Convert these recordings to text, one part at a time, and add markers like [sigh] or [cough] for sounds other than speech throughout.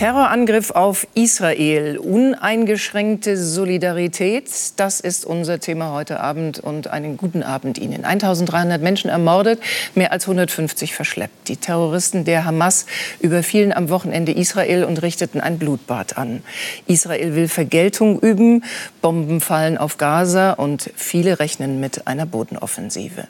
Terrorangriff auf Israel, uneingeschränkte Solidarität, das ist unser Thema heute Abend und einen guten Abend Ihnen. 1300 Menschen ermordet, mehr als 150 verschleppt. Die Terroristen der Hamas überfielen am Wochenende Israel und richteten ein Blutbad an. Israel will Vergeltung üben, Bomben fallen auf Gaza und viele rechnen mit einer Bodenoffensive.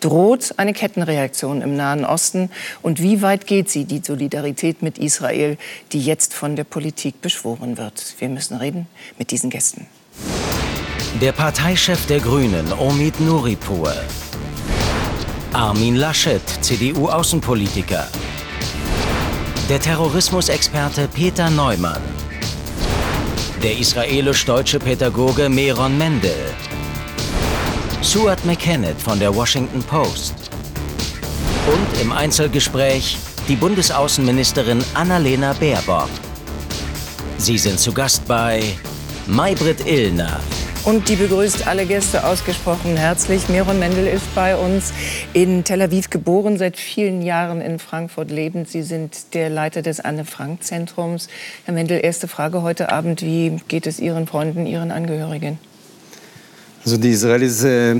Droht eine Kettenreaktion im Nahen Osten und wie weit geht sie, die Solidarität mit Israel, die jetzt von der Politik beschworen wird. Wir müssen reden mit diesen Gästen. Der Parteichef der Grünen, Omid Nuripur. Armin Laschet, CDU-Außenpolitiker. Der Terrorismusexperte Peter Neumann. Der israelisch-deutsche Pädagoge Meron Mendel. Stuart McKennett von der Washington Post. Und im Einzelgespräch die Bundesaußenministerin Annalena Baerbock. Sie sind zu Gast bei Maybrit Illner. Und die begrüßt alle Gäste ausgesprochen herzlich. Meron Mendel ist bei uns in Tel Aviv geboren, seit vielen Jahren in Frankfurt lebend. Sie sind der Leiter des Anne-Frank-Zentrums. Herr Mendel, erste Frage heute Abend. Wie geht es Ihren Freunden, Ihren Angehörigen? Also die Israelis äh,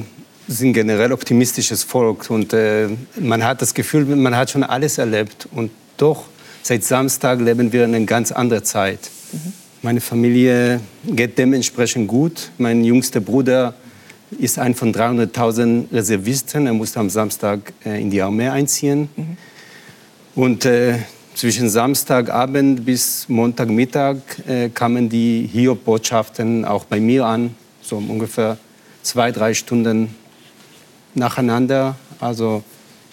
sind generell optimistisches Volk und äh, man hat das Gefühl, man hat schon alles erlebt und doch seit Samstag leben wir in einer ganz anderen Zeit. Mhm. Meine Familie geht dementsprechend gut. Mein jüngster Bruder ist ein von 300.000 Reservisten. Er musste am Samstag äh, in die Armee einziehen. Mhm. Und äh, zwischen Samstagabend bis Montagmittag äh, kamen die Hiob-Botschaften auch bei mir an, so ungefähr zwei, drei Stunden nacheinander. Also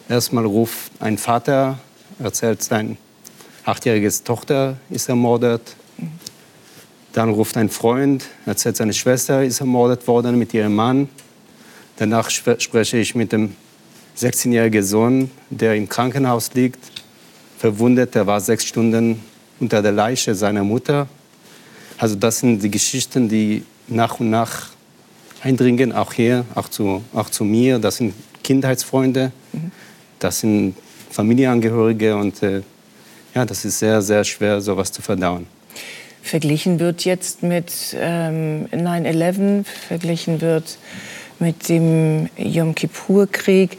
erstmal ruft ein Vater, erzählt, sein achtjähriges Tochter ist ermordet. Dann ruft ein Freund, erzählt, seine Schwester ist ermordet worden mit ihrem Mann. Danach spreche ich mit dem 16-jährigen Sohn, der im Krankenhaus liegt, verwundet. Er war sechs Stunden unter der Leiche seiner Mutter. Also das sind die Geschichten, die nach und nach eindringen, auch hier, auch zu, auch zu mir. Das sind Kindheitsfreunde, das sind Familienangehörige und äh, ja, das ist sehr, sehr schwer, sowas zu verdauen. Verglichen wird jetzt mit ähm, 9-11, verglichen wird mit dem Yom Kippur-Krieg.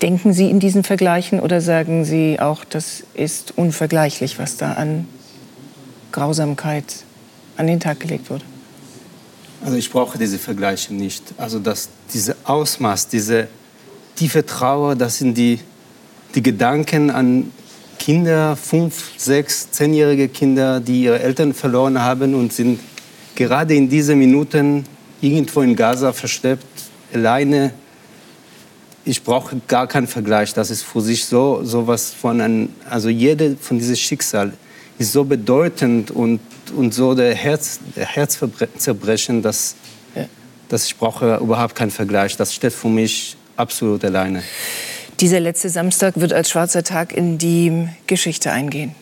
Denken Sie in diesen Vergleichen oder sagen Sie auch, das ist unvergleichlich, was da an Grausamkeit an den Tag gelegt wurde? Also ich brauche diese Vergleiche nicht. Also das, diese Ausmaß, diese tiefe Trauer, das sind die, die Gedanken an Kinder, fünf, sechs, zehnjährige Kinder, die ihre Eltern verloren haben und sind gerade in diesen Minuten irgendwo in Gaza verschleppt, alleine. Ich brauche gar keinen Vergleich. Das ist für sich so, so was von einem, also jede von diesem Schicksal ist so bedeutend und und so der, Herz, der Herzzerbrechen, dass, ja. dass ich brauche überhaupt keinen Vergleich. Das steht für mich absolut alleine. Dieser letzte Samstag wird als schwarzer Tag in die Geschichte eingehen.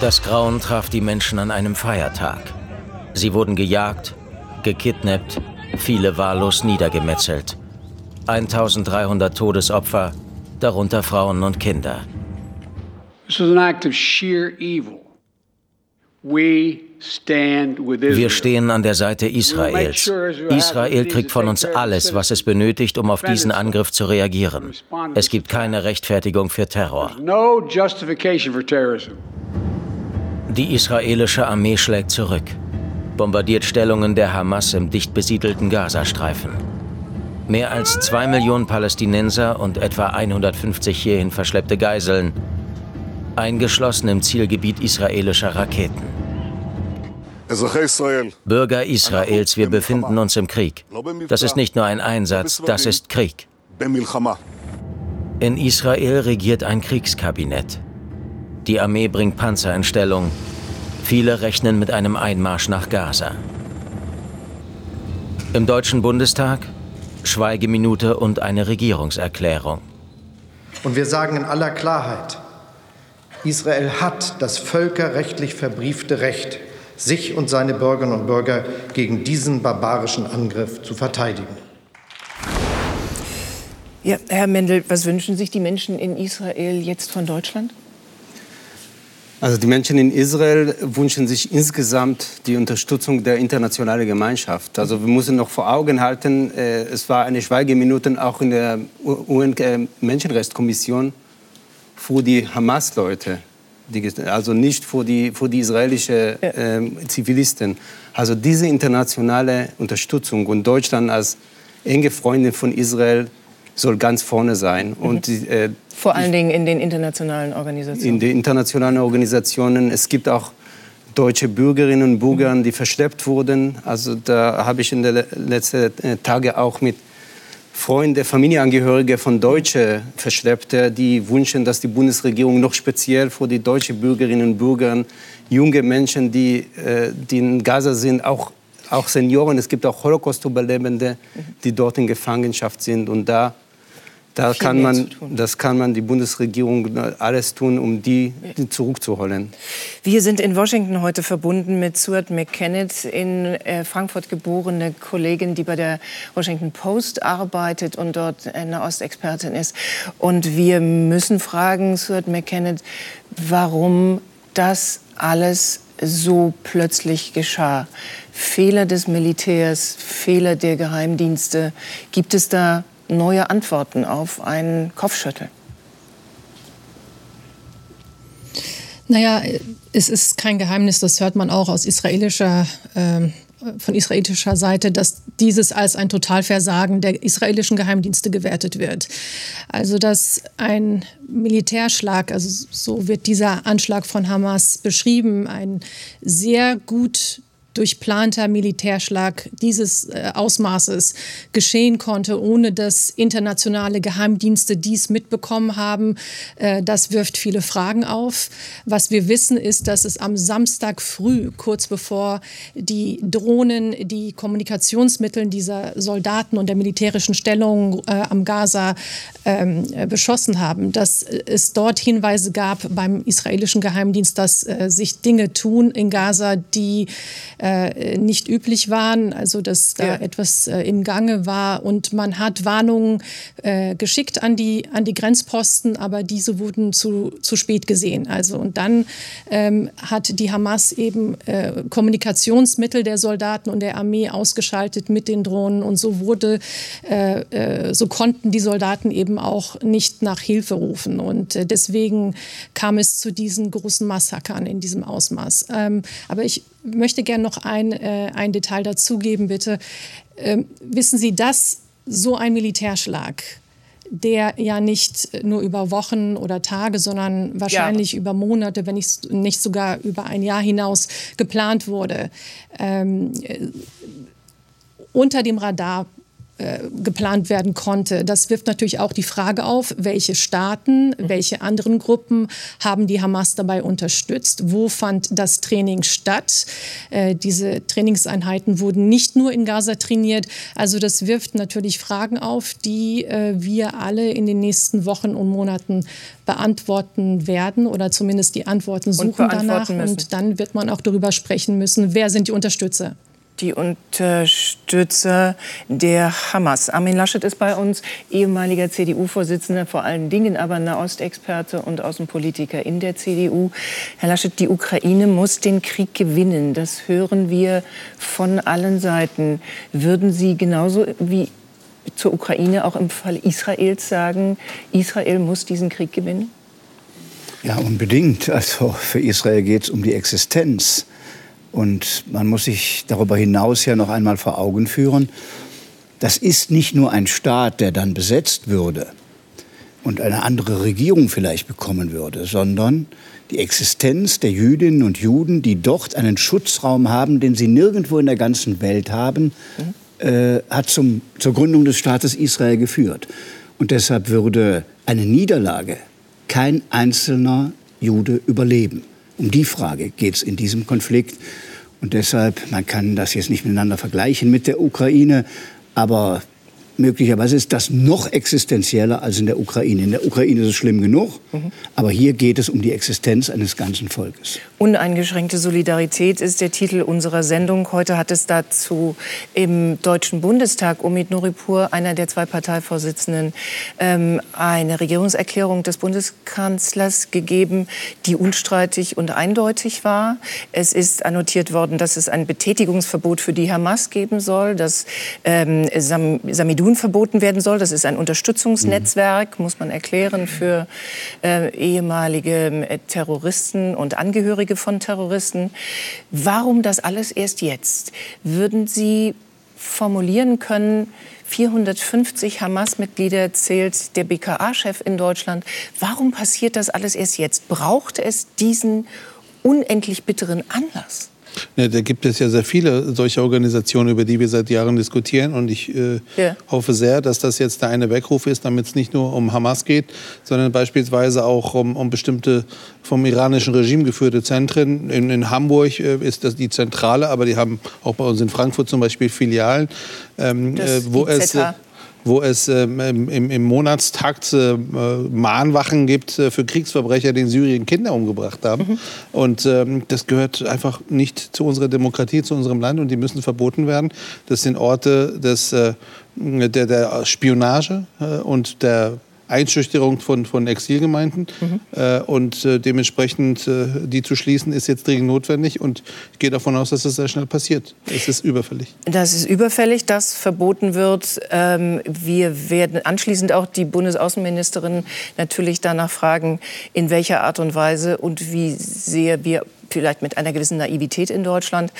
Das Grauen traf die Menschen an einem Feiertag. Sie wurden gejagt, gekidnappt, viele wahllos niedergemetzelt. 1300 Todesopfer, darunter Frauen und Kinder. Wir stehen an der Seite Israels. Israel kriegt von uns alles, was es benötigt, um auf diesen Angriff zu reagieren. Es gibt keine Rechtfertigung für Terror. Die israelische Armee schlägt zurück, bombardiert Stellungen der Hamas im dicht besiedelten Gazastreifen. Mehr als zwei Millionen Palästinenser und etwa 150 hierhin verschleppte Geiseln eingeschlossen im Zielgebiet israelischer Raketen. Bürger Israels, wir befinden uns im Krieg. Das ist nicht nur ein Einsatz, das ist Krieg. In Israel regiert ein Kriegskabinett. Die Armee bringt Panzer in Stellung. Viele rechnen mit einem Einmarsch nach Gaza. Im Deutschen Bundestag Schweigeminute und eine Regierungserklärung. Und wir sagen in aller Klarheit, Israel hat das völkerrechtlich verbriefte Recht, sich und seine Bürgerinnen und Bürger gegen diesen barbarischen Angriff zu verteidigen. Ja, Herr Mendel, was wünschen sich die Menschen in Israel jetzt von Deutschland? Also die Menschen in Israel wünschen sich insgesamt die Unterstützung der internationalen Gemeinschaft. Also wir müssen noch vor Augen halten, äh, es war eine Schweigeminute auch in der UN-Menschenrechtskommission für die Hamas-Leute, also nicht für die, für die israelischen äh, Zivilisten. Also diese internationale Unterstützung und Deutschland als enge Freundin von Israel soll ganz vorne sein. Mhm. Und, äh, Vor allen Dingen in den internationalen Organisationen. In den internationalen Organisationen. Es gibt auch deutsche Bürgerinnen und Bürger, die verschleppt wurden. Also da habe ich in den letzten äh, Tagen auch mit Freunden, Familienangehörigen von Deutschen Verschleppte, die wünschen, dass die Bundesregierung noch speziell für die deutschen Bürgerinnen und Bürger, junge Menschen, die, äh, die in Gaza sind, auch auch Senioren, es gibt auch Holocaust-Überlebende, die dort in Gefangenschaft sind. Und da da kann man, das kann man die Bundesregierung alles tun, um die zurückzuholen. Wir sind in Washington heute verbunden mit Stuart McKennett, in äh, Frankfurt geborene Kollegin, die bei der Washington Post arbeitet und dort eine Ostexpertin ist. Und wir müssen fragen, Stuart McKennett, warum das alles so plötzlich geschah. Fehler des Militärs, Fehler der Geheimdienste. Gibt es da neue Antworten auf ein Kopfschütteln? Naja, es ist kein Geheimnis, das hört man auch aus israelischer, äh, von israelischer Seite, dass dieses als ein Totalversagen der israelischen Geheimdienste gewertet wird. Also dass ein Militärschlag, also so wird dieser Anschlag von Hamas beschrieben, ein sehr gut durchplanter Militärschlag dieses äh, Ausmaßes geschehen konnte, ohne dass internationale Geheimdienste dies mitbekommen haben. Äh, das wirft viele Fragen auf. Was wir wissen, ist, dass es am Samstag früh, kurz bevor die Drohnen die Kommunikationsmittel dieser Soldaten und der militärischen Stellung äh, am Gaza ähm, beschossen haben, dass es dort Hinweise gab beim israelischen Geheimdienst, dass sich Dinge tun in Gaza, die äh, nicht üblich waren, also dass da ja. etwas äh, im Gange war. Und man hat Warnungen äh, geschickt an die, an die Grenzposten, aber diese wurden zu, zu spät gesehen. Also, und dann ähm, hat die Hamas eben äh, Kommunikationsmittel der Soldaten und der Armee ausgeschaltet mit den Drohnen. Und so wurde, äh, äh, so konnten die Soldaten eben auch nicht nach Hilfe rufen. Und deswegen kam es zu diesen großen Massakern in diesem Ausmaß. Ähm, aber ich möchte gerne noch ein, äh, ein Detail dazugeben, bitte. Ähm, wissen Sie, dass so ein Militärschlag, der ja nicht nur über Wochen oder Tage, sondern wahrscheinlich ja. über Monate, wenn nicht, nicht sogar über ein Jahr hinaus geplant wurde, ähm, äh, unter dem Radar äh, geplant werden konnte. Das wirft natürlich auch die Frage auf, welche Staaten, mhm. welche anderen Gruppen haben die Hamas dabei unterstützt? Wo fand das Training statt? Äh, diese Trainingseinheiten wurden nicht nur in Gaza trainiert. Also das wirft natürlich Fragen auf, die äh, wir alle in den nächsten Wochen und Monaten beantworten werden oder zumindest die Antworten suchen danach. Müssen. Und dann wird man auch darüber sprechen müssen, wer sind die Unterstützer die Unterstützer der Hamas. Armin Laschet ist bei uns, ehemaliger CDU-Vorsitzender, vor allen Dingen aber Nahostexperte und Außenpolitiker in der CDU. Herr Laschet, die Ukraine muss den Krieg gewinnen. Das hören wir von allen Seiten. Würden Sie genauso wie zur Ukraine auch im Fall Israels sagen, Israel muss diesen Krieg gewinnen? Ja, unbedingt. Also für Israel geht es um die Existenz. Und man muss sich darüber hinaus ja noch einmal vor Augen führen, das ist nicht nur ein Staat, der dann besetzt würde und eine andere Regierung vielleicht bekommen würde, sondern die Existenz der Jüdinnen und Juden, die dort einen Schutzraum haben, den sie nirgendwo in der ganzen Welt haben, äh, hat zum, zur Gründung des Staates Israel geführt. Und deshalb würde eine Niederlage kein einzelner Jude überleben. Um die Frage geht es in diesem Konflikt. Und deshalb, man kann das jetzt nicht miteinander vergleichen mit der Ukraine, aber möglicherweise ist das noch existenzieller als in der Ukraine. In der Ukraine ist es schlimm genug, mhm. aber hier geht es um die Existenz eines ganzen Volkes. Uneingeschränkte Solidarität ist der Titel unserer Sendung. Heute hat es dazu im Deutschen Bundestag Omid Nuripur, einer der zwei Parteivorsitzenden, ähm, eine Regierungserklärung des Bundeskanzlers gegeben, die unstreitig und eindeutig war. Es ist annotiert worden, dass es ein Betätigungsverbot für die Hamas geben soll, dass ähm, Sam Samidou Dun verboten werden soll. Das ist ein Unterstützungsnetzwerk, muss man erklären, für äh, ehemalige äh, Terroristen und Angehörige von Terroristen. Warum das alles erst jetzt? Würden Sie formulieren können, 450 Hamas-Mitglieder zählt der BKA-Chef in Deutschland. Warum passiert das alles erst jetzt? Braucht es diesen unendlich bitteren Anlass? Ja, da gibt es ja sehr viele solche Organisationen, über die wir seit Jahren diskutieren. Und ich äh, ja. hoffe sehr, dass das jetzt der eine Weckruf ist, damit es nicht nur um Hamas geht, sondern beispielsweise auch um, um bestimmte vom iranischen Regime geführte Zentren. In, in Hamburg äh, ist das die Zentrale, aber die haben auch bei uns in Frankfurt zum Beispiel Filialen, ähm, äh, wo es wo es ähm, im, im, Monatstakt äh, Mahnwachen gibt äh, für Kriegsverbrecher, die in Syrien Kinder umgebracht haben. Mhm. Und ähm, das gehört einfach nicht zu unserer Demokratie, zu unserem Land und die müssen verboten werden. Das sind Orte des, äh, der, der Spionage äh, und der Einschüchterung von, von Exilgemeinden. Mhm. Äh, und äh, dementsprechend äh, die zu schließen, ist jetzt dringend notwendig. Und ich gehe davon aus, dass das sehr schnell passiert. Es ist überfällig. Das ist überfällig, dass verboten wird. Ähm, wir werden anschließend auch die Bundesaußenministerin natürlich danach fragen, in welcher Art und Weise und wie sehr wir vielleicht mit einer gewissen Naivität in Deutschland,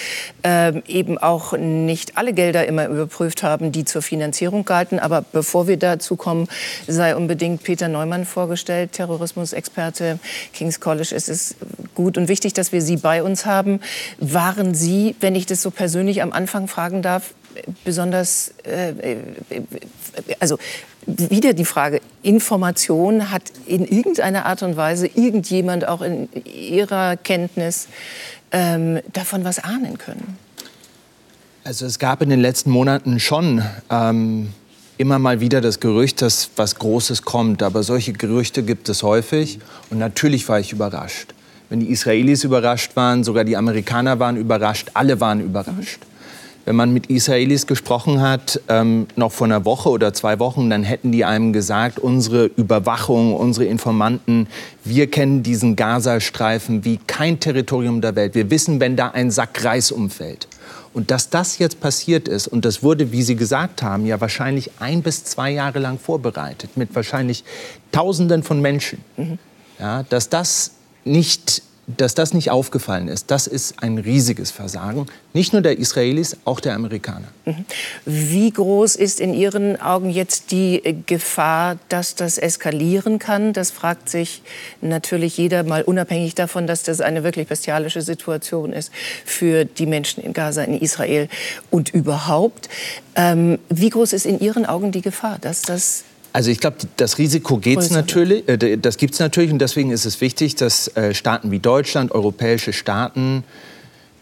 ähm, eben auch nicht alle Gelder immer überprüft haben, die zur Finanzierung galten. Aber bevor wir dazu kommen, sei unbedingt Peter Neumann vorgestellt, Terrorismusexperte King's College. Es ist gut und wichtig, dass wir Sie bei uns haben. Waren Sie, wenn ich das so persönlich am Anfang fragen darf, besonders, äh, äh also wieder die Frage, Information hat in irgendeiner Art und Weise irgendjemand auch in Ihrer Kenntnis ähm, davon was ahnen können? Also es gab in den letzten Monaten schon ähm, immer mal wieder das Gerücht, dass was Großes kommt. Aber solche Gerüchte gibt es häufig. Und natürlich war ich überrascht. Wenn die Israelis überrascht waren, sogar die Amerikaner waren überrascht, alle waren überrascht. Mhm. Wenn man mit Israelis gesprochen hat, ähm, noch vor einer Woche oder zwei Wochen, dann hätten die einem gesagt, unsere Überwachung, unsere Informanten, wir kennen diesen Gazastreifen wie kein Territorium der Welt. Wir wissen, wenn da ein Sack Reis umfällt. Und dass das jetzt passiert ist, und das wurde, wie Sie gesagt haben, ja wahrscheinlich ein bis zwei Jahre lang vorbereitet, mit wahrscheinlich Tausenden von Menschen, mhm. ja, dass das nicht dass das nicht aufgefallen ist, das ist ein riesiges Versagen. Nicht nur der Israelis, auch der Amerikaner. Mhm. Wie groß ist in Ihren Augen jetzt die Gefahr, dass das eskalieren kann? Das fragt sich natürlich jeder mal unabhängig davon, dass das eine wirklich bestialische Situation ist für die Menschen in Gaza, in Israel und überhaupt. Ähm, wie groß ist in Ihren Augen die Gefahr, dass das also ich glaube, das Risiko geht's natürlich, äh, das gibt es natürlich und deswegen ist es wichtig, dass äh, Staaten wie Deutschland, europäische Staaten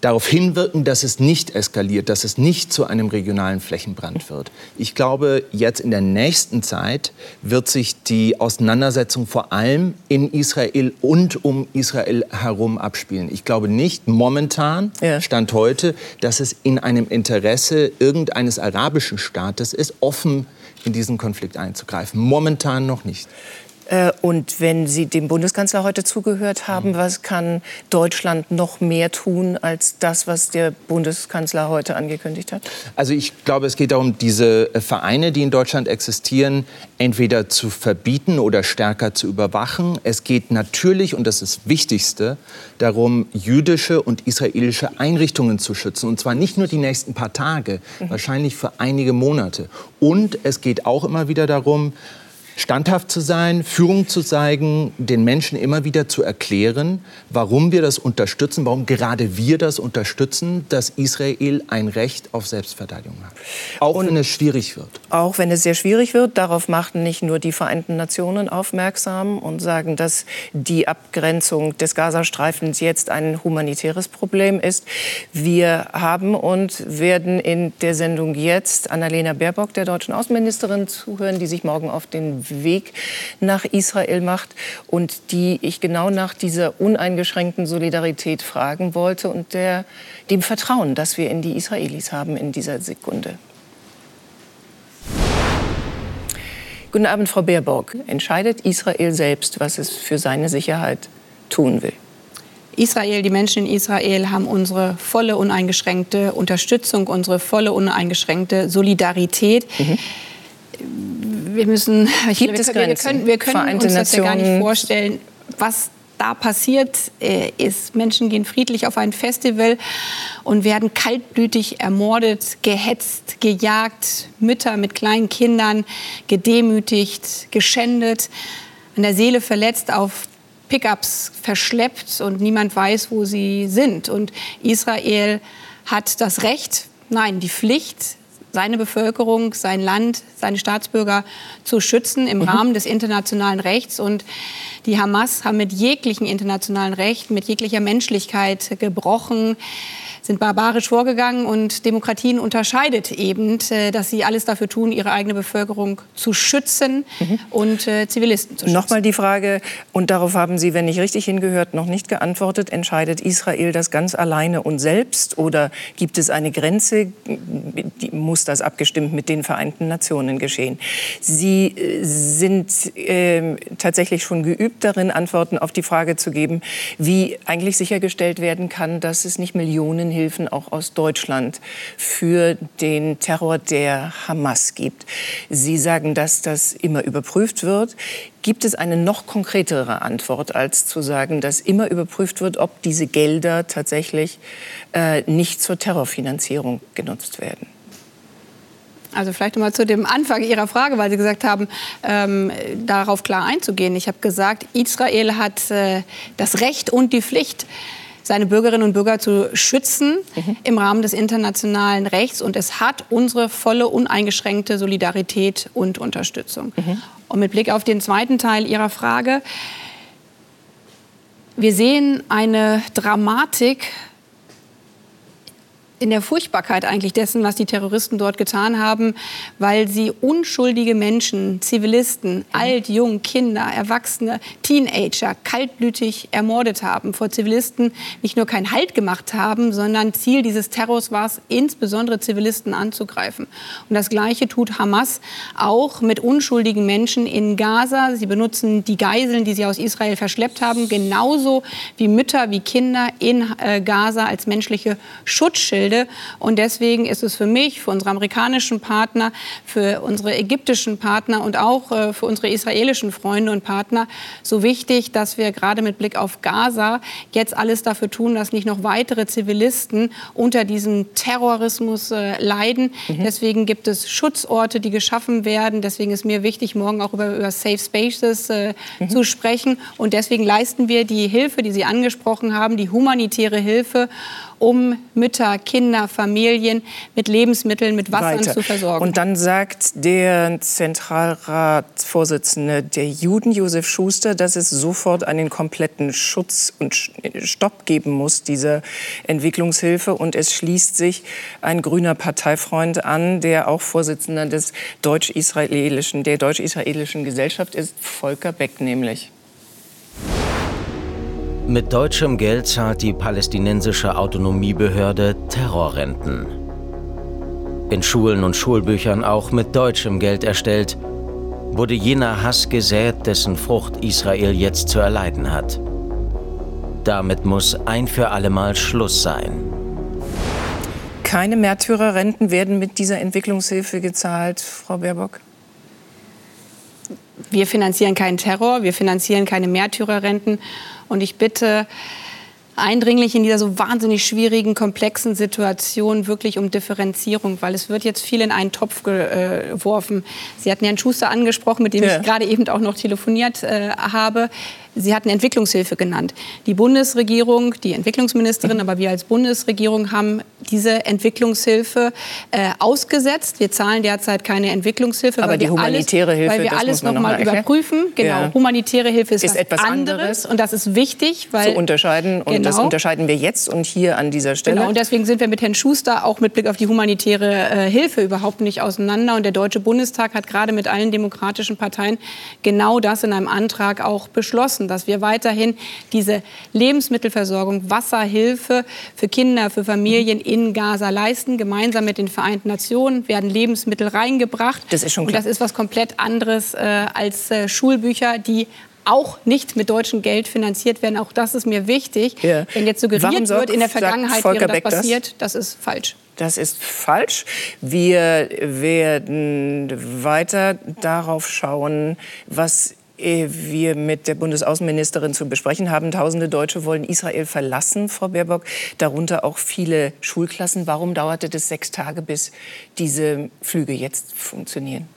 darauf hinwirken, dass es nicht eskaliert, dass es nicht zu einem regionalen Flächenbrand wird. Ich glaube, jetzt in der nächsten Zeit wird sich die Auseinandersetzung vor allem in Israel und um Israel herum abspielen. Ich glaube nicht momentan, ja. Stand heute, dass es in einem Interesse irgendeines arabischen Staates ist, offen in diesen Konflikt einzugreifen. Momentan noch nicht. Äh, und wenn Sie dem Bundeskanzler heute zugehört haben, mhm. was kann Deutschland noch mehr tun als das, was der Bundeskanzler heute angekündigt hat? Also ich glaube, es geht darum, diese äh, Vereine, die in Deutschland existieren, entweder zu verbieten oder stärker zu überwachen. Es geht natürlich, und das ist das Wichtigste, darum, jüdische und israelische Einrichtungen zu schützen. Und zwar nicht nur die nächsten paar Tage, mhm. wahrscheinlich für einige Monate. Und es geht auch immer wieder darum, standhaft zu sein, Führung zu zeigen, den Menschen immer wieder zu erklären, warum wir das unterstützen, warum gerade wir das unterstützen, dass Israel ein Recht auf Selbstverteidigung hat. Auch Und wenn es schwierig wird. Auch wenn es sehr schwierig wird. Darauf machten nicht nur die Vereinten Nationen aufmerksam und sagen, dass die Abgrenzung des Gazastreifens jetzt ein humanitäres Problem ist. Wir haben und werden in der Sendung jetzt Annalena Baerbock, der deutschen Außenministerin, zuhören, die sich morgen auf den Weg nach Israel macht und die ich genau nach dieser uneingeschränkten Solidarität fragen wollte und der, dem Vertrauen, das wir in die Israelis haben in dieser Sekunde. Guten Abend, Frau Baerbock. Entscheidet Israel selbst, was es für seine Sicherheit tun will? Israel, die Menschen in Israel haben unsere volle uneingeschränkte Unterstützung, unsere volle uneingeschränkte Solidarität. Mhm wir müssen, ich Gibt es wir, wir können, wir können uns das ja gar nicht vorstellen, was da passiert äh, ist. Menschen gehen friedlich auf ein Festival und werden kaltblütig ermordet, gehetzt, gejagt, Mütter mit kleinen Kindern gedemütigt, geschändet, an der Seele verletzt, auf Pickups verschleppt und niemand weiß, wo sie sind. Und Israel hat das Recht, nein, die Pflicht, seine Bevölkerung, sein Land, seine Staatsbürger zu schützen im mhm. Rahmen des internationalen Rechts. Und die Hamas haben mit jeglichem internationalen Recht, mit jeglicher Menschlichkeit gebrochen sind barbarisch vorgegangen und Demokratien unterscheidet eben, äh, dass sie alles dafür tun, ihre eigene Bevölkerung zu schützen mhm. und äh, Zivilisten zu schützen. Nochmal die Frage, und darauf haben Sie, wenn ich richtig hingehört, noch nicht geantwortet. Entscheidet Israel das ganz alleine und selbst oder gibt es eine Grenze? Die, muss das abgestimmt mit den Vereinten Nationen geschehen? Sie äh, sind äh, tatsächlich schon geübt darin, Antworten auf die Frage zu geben, wie eigentlich sichergestellt werden kann, dass es nicht Millionen Hilfen auch aus Deutschland für den Terror der Hamas gibt. Sie sagen, dass das immer überprüft wird. Gibt es eine noch konkretere Antwort, als zu sagen, dass immer überprüft wird, ob diese Gelder tatsächlich äh, nicht zur Terrorfinanzierung genutzt werden? Also vielleicht nochmal zu dem Anfang Ihrer Frage, weil Sie gesagt haben, ähm, darauf klar einzugehen. Ich habe gesagt, Israel hat äh, das Recht und die Pflicht, seine Bürgerinnen und Bürger zu schützen mhm. im Rahmen des internationalen Rechts. Und es hat unsere volle, uneingeschränkte Solidarität und Unterstützung. Mhm. Und mit Blick auf den zweiten Teil Ihrer Frage, wir sehen eine Dramatik in der Furchtbarkeit eigentlich dessen, was die Terroristen dort getan haben, weil sie unschuldige Menschen, Zivilisten, mhm. alt, jung, Kinder, Erwachsene, Teenager kaltblütig ermordet haben, vor Zivilisten nicht nur keinen Halt gemacht haben, sondern Ziel dieses Terrors war es, insbesondere Zivilisten anzugreifen. Und das Gleiche tut Hamas auch mit unschuldigen Menschen in Gaza. Sie benutzen die Geiseln, die sie aus Israel verschleppt haben, genauso wie Mütter, wie Kinder in äh, Gaza als menschliche Schutzschilde Bilde. Und deswegen ist es für mich, für unsere amerikanischen Partner, für unsere ägyptischen Partner und auch äh, für unsere israelischen Freunde und Partner so wichtig, dass wir gerade mit Blick auf Gaza jetzt alles dafür tun, dass nicht noch weitere Zivilisten unter diesem Terrorismus äh, leiden. Mhm. Deswegen gibt es Schutzorte, die geschaffen werden. Deswegen ist mir wichtig, morgen auch über, über Safe Spaces äh, mhm. zu sprechen. Und deswegen leisten wir die Hilfe, die Sie angesprochen haben, die humanitäre Hilfe um Mütter, Kinder, Familien mit Lebensmitteln, mit Wasser zu versorgen. Und dann sagt der Zentralratsvorsitzende der Juden, Josef Schuster, dass es sofort einen kompletten Schutz und Stopp geben muss, dieser Entwicklungshilfe. Und es schließt sich ein grüner Parteifreund an, der auch Vorsitzender des deutsch-israelischen, der deutsch-israelischen Gesellschaft ist, Volker Beck nämlich. Mit deutschem Geld zahlt die palästinensische Autonomiebehörde Terrorrenten. In Schulen und Schulbüchern auch mit deutschem Geld erstellt, wurde jener Hass gesät, dessen Frucht Israel jetzt zu erleiden hat. Damit muss ein für allemal Schluss sein. Keine Märtyrerrenten werden mit dieser Entwicklungshilfe gezahlt, Frau Baerbock? Wir finanzieren keinen Terror, wir finanzieren keine Märtyrerrenten. Und ich bitte eindringlich in dieser so wahnsinnig schwierigen, komplexen Situation wirklich um Differenzierung, weil es wird jetzt viel in einen Topf geworfen. Sie hatten Herrn Schuster angesprochen, mit dem ja. ich gerade eben auch noch telefoniert äh, habe. Sie hatten Entwicklungshilfe genannt. Die Bundesregierung, die Entwicklungsministerin, [laughs] aber wir als Bundesregierung haben diese Entwicklungshilfe äh, ausgesetzt. Wir zahlen derzeit keine Entwicklungshilfe, aber weil die humanitäre alles, Hilfe, weil wir alles noch, noch mal überprüfen. Genau, ja. humanitäre Hilfe ist, ist etwas anderes. anderes. und das ist wichtig, weil zu unterscheiden und genau. das unterscheiden wir jetzt und hier an dieser Stelle. Genau, und deswegen sind wir mit Herrn Schuster auch mit Blick auf die humanitäre äh, Hilfe überhaupt nicht auseinander. Und der Deutsche Bundestag hat gerade mit allen demokratischen Parteien genau das in einem Antrag auch beschlossen dass wir weiterhin diese Lebensmittelversorgung, Wasserhilfe für Kinder, für Familien in Gaza leisten. Gemeinsam mit den Vereinten Nationen werden Lebensmittel reingebracht. Das ist schon klar. Und das ist was komplett anderes äh, als äh, Schulbücher, die auch nicht mit deutschem Geld finanziert werden. Auch das ist mir wichtig. Ja. Wenn jetzt suggeriert wird, in der Vergangenheit wäre das passiert, das ist falsch. Das ist falsch. Wir werden weiter darauf schauen, was wir mit der Bundesaußenministerin zu besprechen haben. Tausende Deutsche wollen Israel verlassen, Frau Baerbock, darunter auch viele Schulklassen. Warum dauerte das sechs Tage, bis diese Flüge jetzt funktionieren?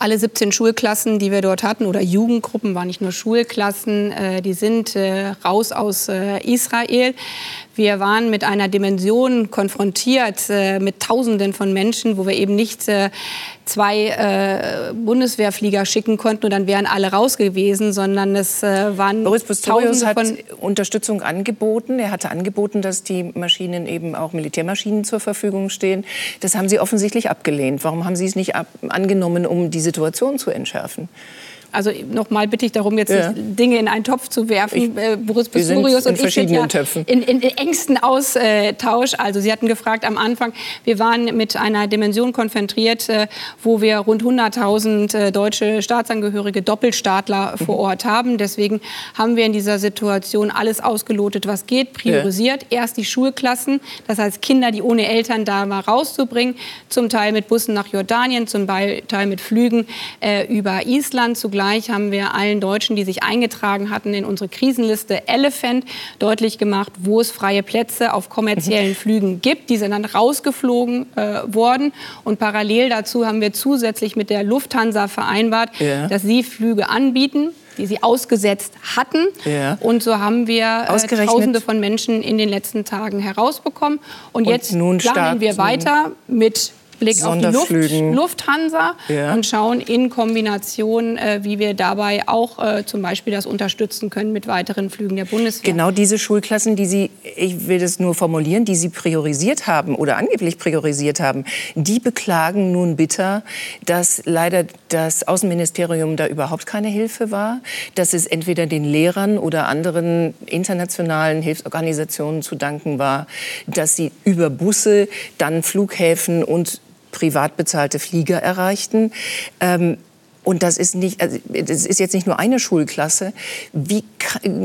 Alle 17 Schulklassen, die wir dort hatten, oder Jugendgruppen, waren nicht nur Schulklassen, äh, die sind äh, raus aus äh, Israel. Wir waren mit einer Dimension konfrontiert, äh, mit Tausenden von Menschen, wo wir eben nicht äh, zwei äh, Bundeswehrflieger schicken konnten und dann wären alle raus gewesen, sondern es äh, waren Boris Pistorius hat Unterstützung angeboten. Er hatte angeboten, dass die Maschinen eben auch Militärmaschinen zur Verfügung stehen. Das haben Sie offensichtlich abgelehnt. Warum haben Sie es nicht angenommen, um die Situation zu entschärfen? Also nochmal bitte ich darum, jetzt ja. Dinge in einen Topf zu werfen. Ich, äh, Boris Pistorius und ich sind ja in, in, in engsten Austausch. Also Sie hatten gefragt am Anfang, wir waren mit einer Dimension konzentriert, äh, wo wir rund 100.000 äh, deutsche Staatsangehörige, Doppelstaatler mhm. vor Ort haben. Deswegen haben wir in dieser Situation alles ausgelotet, was geht, priorisiert. Ja. Erst die Schulklassen, das heißt Kinder, die ohne Eltern da waren, rauszubringen. Zum Teil mit Bussen nach Jordanien, zum Teil mit Flügen über Island. Zugleich Zugleich haben wir allen Deutschen, die sich eingetragen hatten in unsere Krisenliste Elephant, deutlich gemacht, wo es freie Plätze auf kommerziellen mhm. Flügen gibt. Die sind dann rausgeflogen äh, worden. Und parallel dazu haben wir zusätzlich mit der Lufthansa vereinbart, ja. dass sie Flüge anbieten die sie ausgesetzt hatten. Ja. Und so haben wir äh, Tausende von Menschen in den letzten Tagen herausbekommen. Und, und jetzt planen wir weiter mit Blick auf die Luft, Lufthansa ja. und schauen in Kombination, äh, wie wir dabei auch äh, zum Beispiel das unterstützen können mit weiteren Flügen der Bundeswehr. Genau diese Schulklassen, die Sie, ich will das nur formulieren, die Sie priorisiert haben oder angeblich priorisiert haben, die beklagen nun bitter, dass leider das Außenministerium da überhaupt keine Hilfe war, dass es entweder den Lehrern oder anderen internationalen Hilfsorganisationen zu danken war, dass sie über Busse dann Flughäfen und privat bezahlte Flieger erreichten. Ähm, und das ist, nicht, also das ist jetzt nicht nur eine Schulklasse. Wie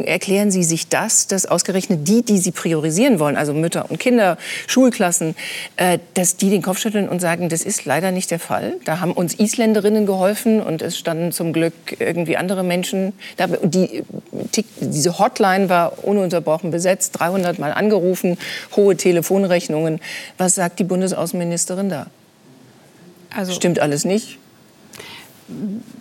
erklären Sie sich das, dass ausgerechnet die, die Sie priorisieren wollen, also Mütter und Kinder, Schulklassen, äh, dass die den Kopf schütteln und sagen, das ist leider nicht der Fall. Da haben uns Isländerinnen geholfen und es standen zum Glück irgendwie andere Menschen. Da, die, diese Hotline war ununterbrochen besetzt, 300 Mal angerufen, hohe Telefonrechnungen. Was sagt die Bundesaußenministerin da? Also, Stimmt alles nicht?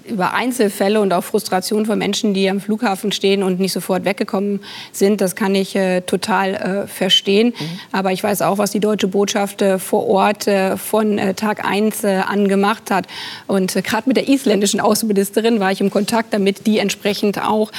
Über Einzelfälle und auch Frustration von Menschen, die am Flughafen stehen und nicht sofort weggekommen sind, das kann ich äh, total äh, verstehen. Mhm. Aber ich weiß auch, was die deutsche Botschaft äh, vor Ort äh, von äh, Tag 1 äh, an gemacht hat. Und gerade mit der isländischen Außenministerin war ich im Kontakt, damit die entsprechend auch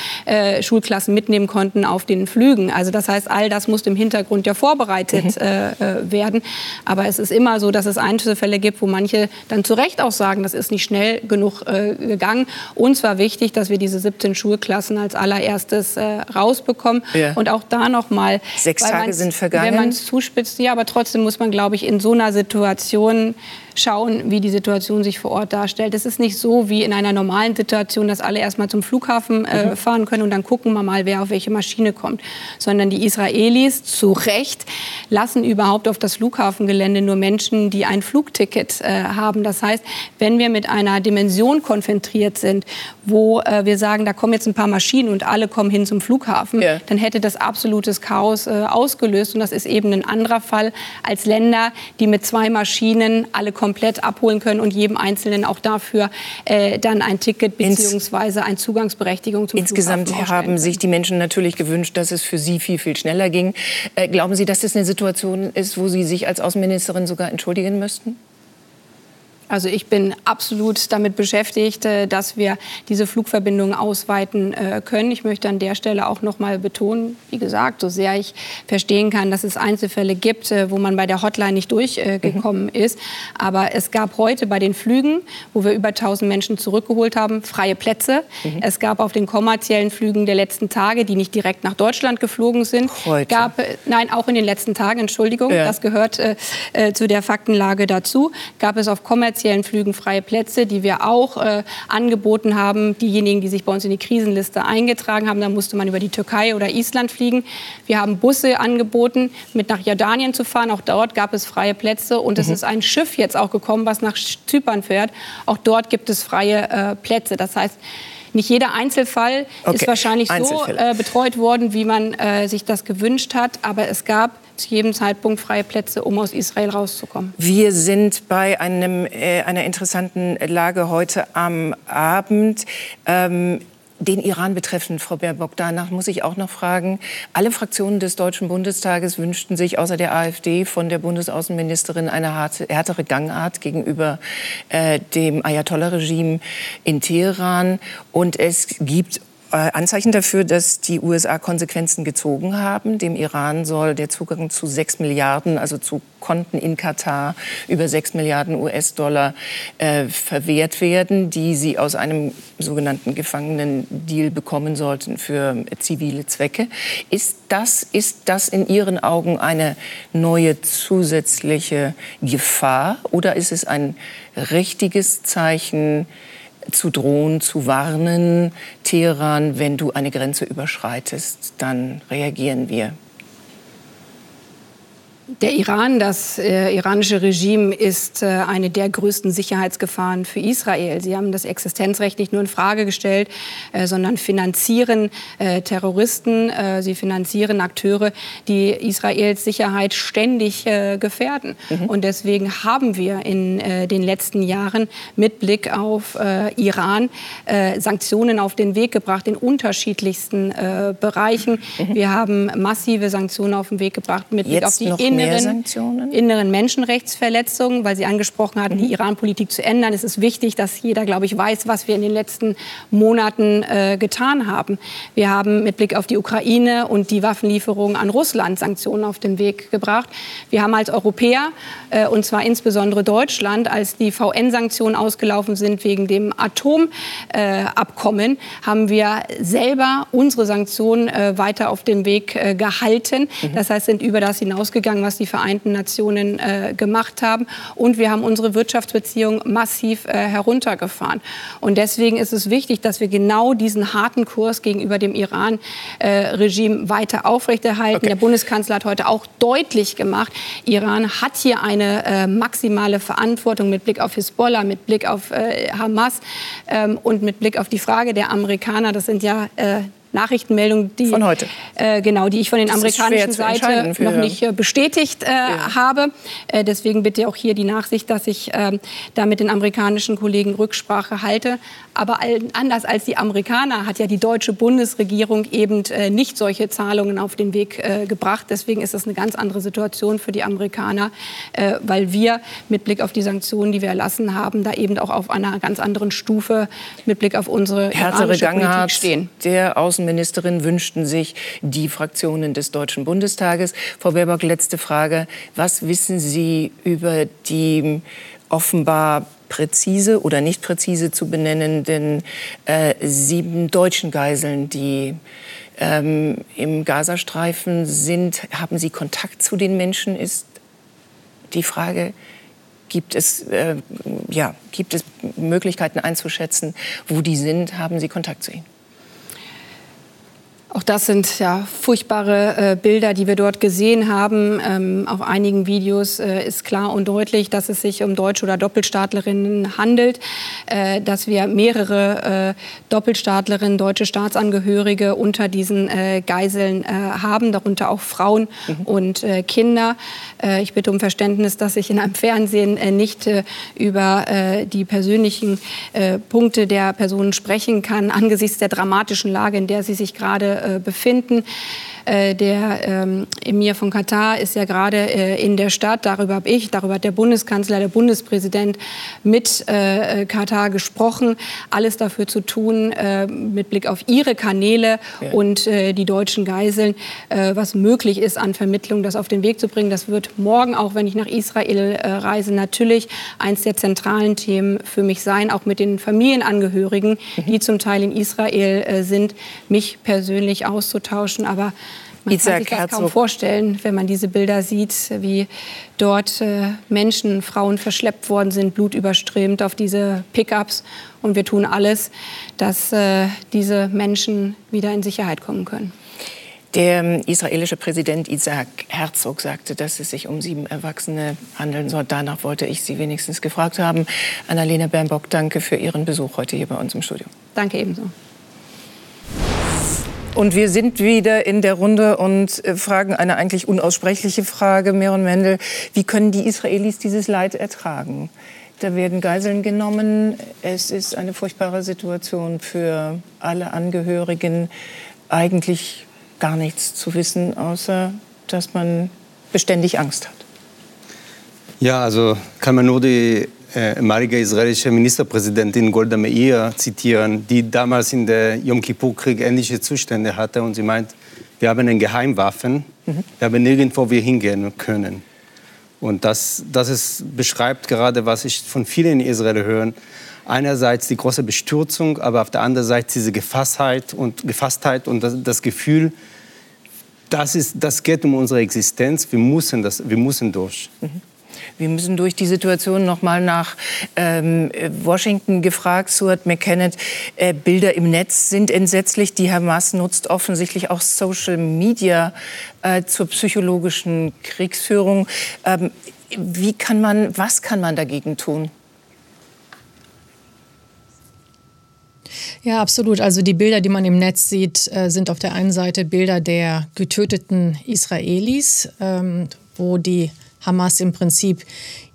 Schulklassen mitnehmen konnten auf den Flügen. Also das heißt, all das muss im Hintergrund ja vorbereitet mhm. werden. Aber es ist immer so, dass es Einzelfälle gibt, wo manche dann zu Recht auch sagen, das ist nicht schnell genug gegangen. Uns war wichtig, dass wir diese 17 Schulklassen als allererstes äh, rausbekommen. Ja. Und auch da noch mal. Sechs Tage sind vergangen. Wenn man es zuspitzt, ja, aber trotzdem muss man, glaube ich, in so einer Situation schauen, wie die Situation sich vor Ort darstellt. Es ist nicht so wie in einer normalen Situation, dass alle erstmal zum Flughafen äh, mhm. fahren können und dann gucken wir mal, wer auf welche Maschine kommt. Sondern die Israelis zu Recht lassen überhaupt auf das Flughafengelände nur Menschen, die ein Flugticket äh, haben. Das heißt, wenn wir mit einer Dimension konzentriert sind, wo äh, wir sagen, da kommen jetzt ein paar Maschinen und alle kommen hin zum Flughafen, ja. dann hätte das absolutes Chaos äh, ausgelöst. Und das ist eben ein anderer Fall als Länder, die mit zwei Maschinen alle komplett abholen können und jedem Einzelnen auch dafür äh, dann ein Ticket bzw. eine Zugangsberechtigung zum Insgesamt Flughafen haben sich die Menschen natürlich gewünscht, dass es für sie viel, viel schneller ging. Äh, glauben Sie, dass das eine Situation ist, wo Sie sich als Außenministerin sogar entschuldigen müssten? Also ich bin absolut damit beschäftigt, äh, dass wir diese Flugverbindungen ausweiten äh, können. Ich möchte an der Stelle auch noch mal betonen, wie gesagt, so sehr ich verstehen kann, dass es Einzelfälle gibt, äh, wo man bei der Hotline nicht durchgekommen mhm. ist. Aber es gab heute bei den Flügen, wo wir über 1000 Menschen zurückgeholt haben, freie Plätze. Mhm. Es gab auf den kommerziellen Flügen der letzten Tage, die nicht direkt nach Deutschland geflogen sind, heute. gab nein auch in den letzten Tagen, Entschuldigung, ja. das gehört äh, zu der Faktenlage dazu, gab es auf kommerziellen kommerziellen Flügen freie Plätze, die wir auch äh, angeboten haben. Diejenigen, die sich bei uns in die Krisenliste eingetragen haben, da musste man über die Türkei oder Island fliegen. Wir haben Busse angeboten, mit nach Jordanien zu fahren. Auch dort gab es freie Plätze. Und mhm. es ist ein Schiff jetzt auch gekommen, was nach Zypern fährt. Auch dort gibt es freie äh, Plätze. Das heißt, nicht jeder Einzelfall okay. ist wahrscheinlich so äh, betreut worden, wie man äh, sich das gewünscht hat. Aber es gab zu jedem Zeitpunkt freie Plätze, um aus Israel rauszukommen. Wir sind bei einem, äh, einer interessanten Lage heute am Abend. Ähm, den Iran betreffend, Frau Baerbock, danach muss ich auch noch fragen. Alle Fraktionen des Deutschen Bundestages wünschten sich außer der AfD von der Bundesaußenministerin eine härtere Gangart gegenüber äh, dem Ayatollah-Regime in Teheran. Und es gibt Anzeichen dafür, dass die USA Konsequenzen gezogen haben. Dem Iran soll der Zugang zu sechs Milliarden, also zu Konten in Katar über sechs Milliarden US-Dollar äh, verwehrt werden, die sie aus einem sogenannten Gefangenen-Deal bekommen sollten für zivile Zwecke. Ist das, ist das in Ihren Augen eine neue zusätzliche Gefahr oder ist es ein richtiges Zeichen, zu drohen, zu warnen, Teheran, wenn du eine Grenze überschreitest, dann reagieren wir. Der Iran, das äh, iranische Regime, ist äh, eine der größten Sicherheitsgefahren für Israel. Sie haben das Existenzrecht nicht nur in Frage gestellt, äh, sondern finanzieren äh, Terroristen, äh, sie finanzieren Akteure, die Israels Sicherheit ständig äh, gefährden. Mhm. Und deswegen haben wir in den letzten Jahren mit Blick auf Iran Sanktionen auf den Weg gebracht in unterschiedlichsten Bereichen. Mhm. Wir haben massive Sanktionen auf den Weg gebracht mit Blick Jetzt auf die inneren, inneren Menschenrechtsverletzungen, weil Sie angesprochen hatten, mhm. die Iran-Politik zu ändern. Es ist wichtig, dass jeder, glaube ich, weiß, was wir in den letzten Monaten äh, getan haben. Wir haben mit Blick auf die Ukraine und die Waffenlieferungen an Russland Sanktionen auf den Weg gebracht. Wir haben als Europäer, äh, und zwar insbesondere Deutschland, als die VN-Sanktionen ausgelaufen sind wegen dem Atomabkommen, äh, haben wir selber unsere Sanktionen äh, weiter auf den Weg äh, gehalten. Mhm. Das heißt, sind über das hinausgegangen, was die Vereinten Nationen äh, gemacht haben. Und wir haben unsere Wirtschaftsbeziehungen massiv äh, heruntergefahren. Und deswegen ist es wichtig, dass wir genau diesen harten Kurs gegenüber dem Iran-Regime äh, weiter aufrechterhalten. Okay. Der Bundeskanzler hat heute auch deutlich gemacht, Iran hat hier eine äh, maximale Verantwortung mit Blick auf Hisbollah, mit Blick auf äh, Hamas ähm, und mit Blick auf die Frage der Amerikaner. Das sind ja Nachrichtenmeldung, die, von heute. Äh, genau, die ich von den das amerikanischen Seite noch nicht äh, bestätigt äh, ja. habe. Äh, deswegen bitte auch hier die Nachsicht, dass ich ähm, da mit den amerikanischen Kollegen Rücksprache halte. Aber anders als die Amerikaner hat ja die deutsche Bundesregierung eben äh, nicht solche Zahlungen auf den Weg äh, gebracht. Deswegen ist das eine ganz andere Situation für die Amerikaner, weil wir mit Blick auf die Sanktionen, die wir erlassen haben, da eben auch auf einer ganz anderen Stufe mit Blick auf unsere härtere Gangart stehen. Der Außen Außenministerin wünschten sich die Fraktionen des Deutschen Bundestages. Frau Baerbock, letzte Frage. Was wissen Sie über die offenbar präzise oder nicht präzise zu benennenden äh, sieben deutschen Geiseln, die ähm, im Gazastreifen sind? Haben Sie Kontakt zu den Menschen? Ist die Frage Gibt es, äh, ja, gibt es Möglichkeiten einzuschätzen, wo die sind? Haben Sie Kontakt zu ihnen? Auch das sind ja furchtbare äh, Bilder, die wir dort gesehen haben. Ähm, auf einigen Videos äh, ist klar und deutlich, dass es sich um Deutsche oder Doppelstaatlerinnen handelt, äh, dass wir mehrere äh, Doppelstaatlerinnen, deutsche Staatsangehörige unter diesen äh, Geiseln äh, haben, darunter auch Frauen mhm. und Kinder. ich bitte um Verständnis, dass ich in einem Fernsehen nicht über die persönlichen Punkte der Personen sprechen kann, angesichts der dramatischen Lage, in der sie sich gerade befinden. Äh, der ähm, Emir von Katar ist ja gerade äh, in der Stadt. Darüber habe ich, darüber hat der Bundeskanzler, der Bundespräsident mit äh, Katar gesprochen. Alles dafür zu tun, äh, mit Blick auf ihre Kanäle ja. und äh, die deutschen Geiseln, äh, was möglich ist an Vermittlung, das auf den Weg zu bringen. Das wird morgen, auch wenn ich nach Israel reise, natürlich eins der zentralen Themen für mich sein, auch mit den Familienangehörigen, mhm. die zum Teil in Israel sind, mich persönlich auszutauschen. Aber man Isaac kann sich das Herzog. kaum vorstellen, wenn man diese Bilder sieht, wie dort äh, Menschen, Frauen verschleppt worden sind, blutüberströmt auf diese Pickups. Und wir tun alles, dass äh, diese Menschen wieder in Sicherheit kommen können. Der ähm, israelische Präsident Isaac Herzog sagte, dass es sich um sieben Erwachsene handeln soll. Danach wollte ich Sie wenigstens gefragt haben. Annalena Bernbock, danke für Ihren Besuch heute hier bei uns im Studio. Danke ebenso. Und wir sind wieder in der Runde und äh, fragen eine eigentlich unaussprechliche Frage, Meron Mendel. Wie können die Israelis dieses Leid ertragen? Da werden Geiseln genommen. Es ist eine furchtbare Situation für alle Angehörigen. Eigentlich gar nichts zu wissen, außer dass man beständig Angst hat. Ja, also kann man nur die ehemalige israelische Ministerpräsidentin Golda Meir zitieren, die damals in der Yom Kippur-Krieg ähnliche Zustände hatte. Und sie meint, wir haben eine Geheimwaffen, mhm. wir haben nirgendwo wir hingehen können. Und das, das ist, beschreibt gerade, was ich von vielen in Israel höre. Einerseits die große Bestürzung, aber auf der anderen Seite diese Gefasstheit und, Gefasstheit und das, das Gefühl, das, ist, das geht um unsere Existenz, wir müssen, das, wir müssen durch. Mhm. Wir müssen durch die Situation noch mal nach ähm, Washington gefragt. Stuart McKennett, äh, Bilder im Netz sind entsetzlich. Die Hamas nutzt offensichtlich auch Social Media äh, zur psychologischen Kriegsführung. Ähm, wie kann man, was kann man dagegen tun? Ja, absolut. Also die Bilder, die man im Netz sieht, äh, sind auf der einen Seite Bilder der getöteten Israelis, ähm, wo die Hamas im Prinzip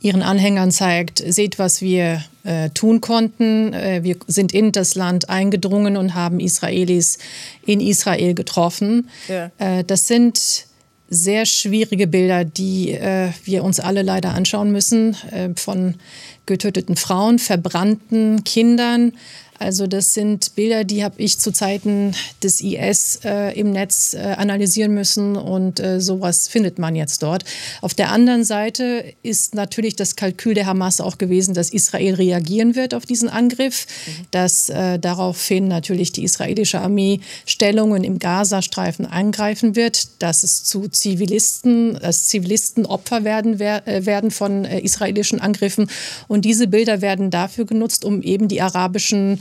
ihren Anhängern zeigt, seht, was wir äh, tun konnten. Äh, wir sind in das Land eingedrungen und haben Israelis in Israel getroffen. Ja. Äh, das sind sehr schwierige Bilder, die äh, wir uns alle leider anschauen müssen, äh, von getöteten Frauen, verbrannten Kindern. Also das sind Bilder, die habe ich zu Zeiten des IS äh, im Netz äh, analysieren müssen und äh, sowas findet man jetzt dort. Auf der anderen Seite ist natürlich das Kalkül der Hamas auch gewesen, dass Israel reagieren wird auf diesen Angriff, mhm. dass äh, daraufhin natürlich die israelische Armee Stellungen im Gazastreifen angreifen wird, dass es zu Zivilisten, dass Zivilisten Opfer werden, wer, äh, werden von äh, israelischen Angriffen und diese Bilder werden dafür genutzt, um eben die arabischen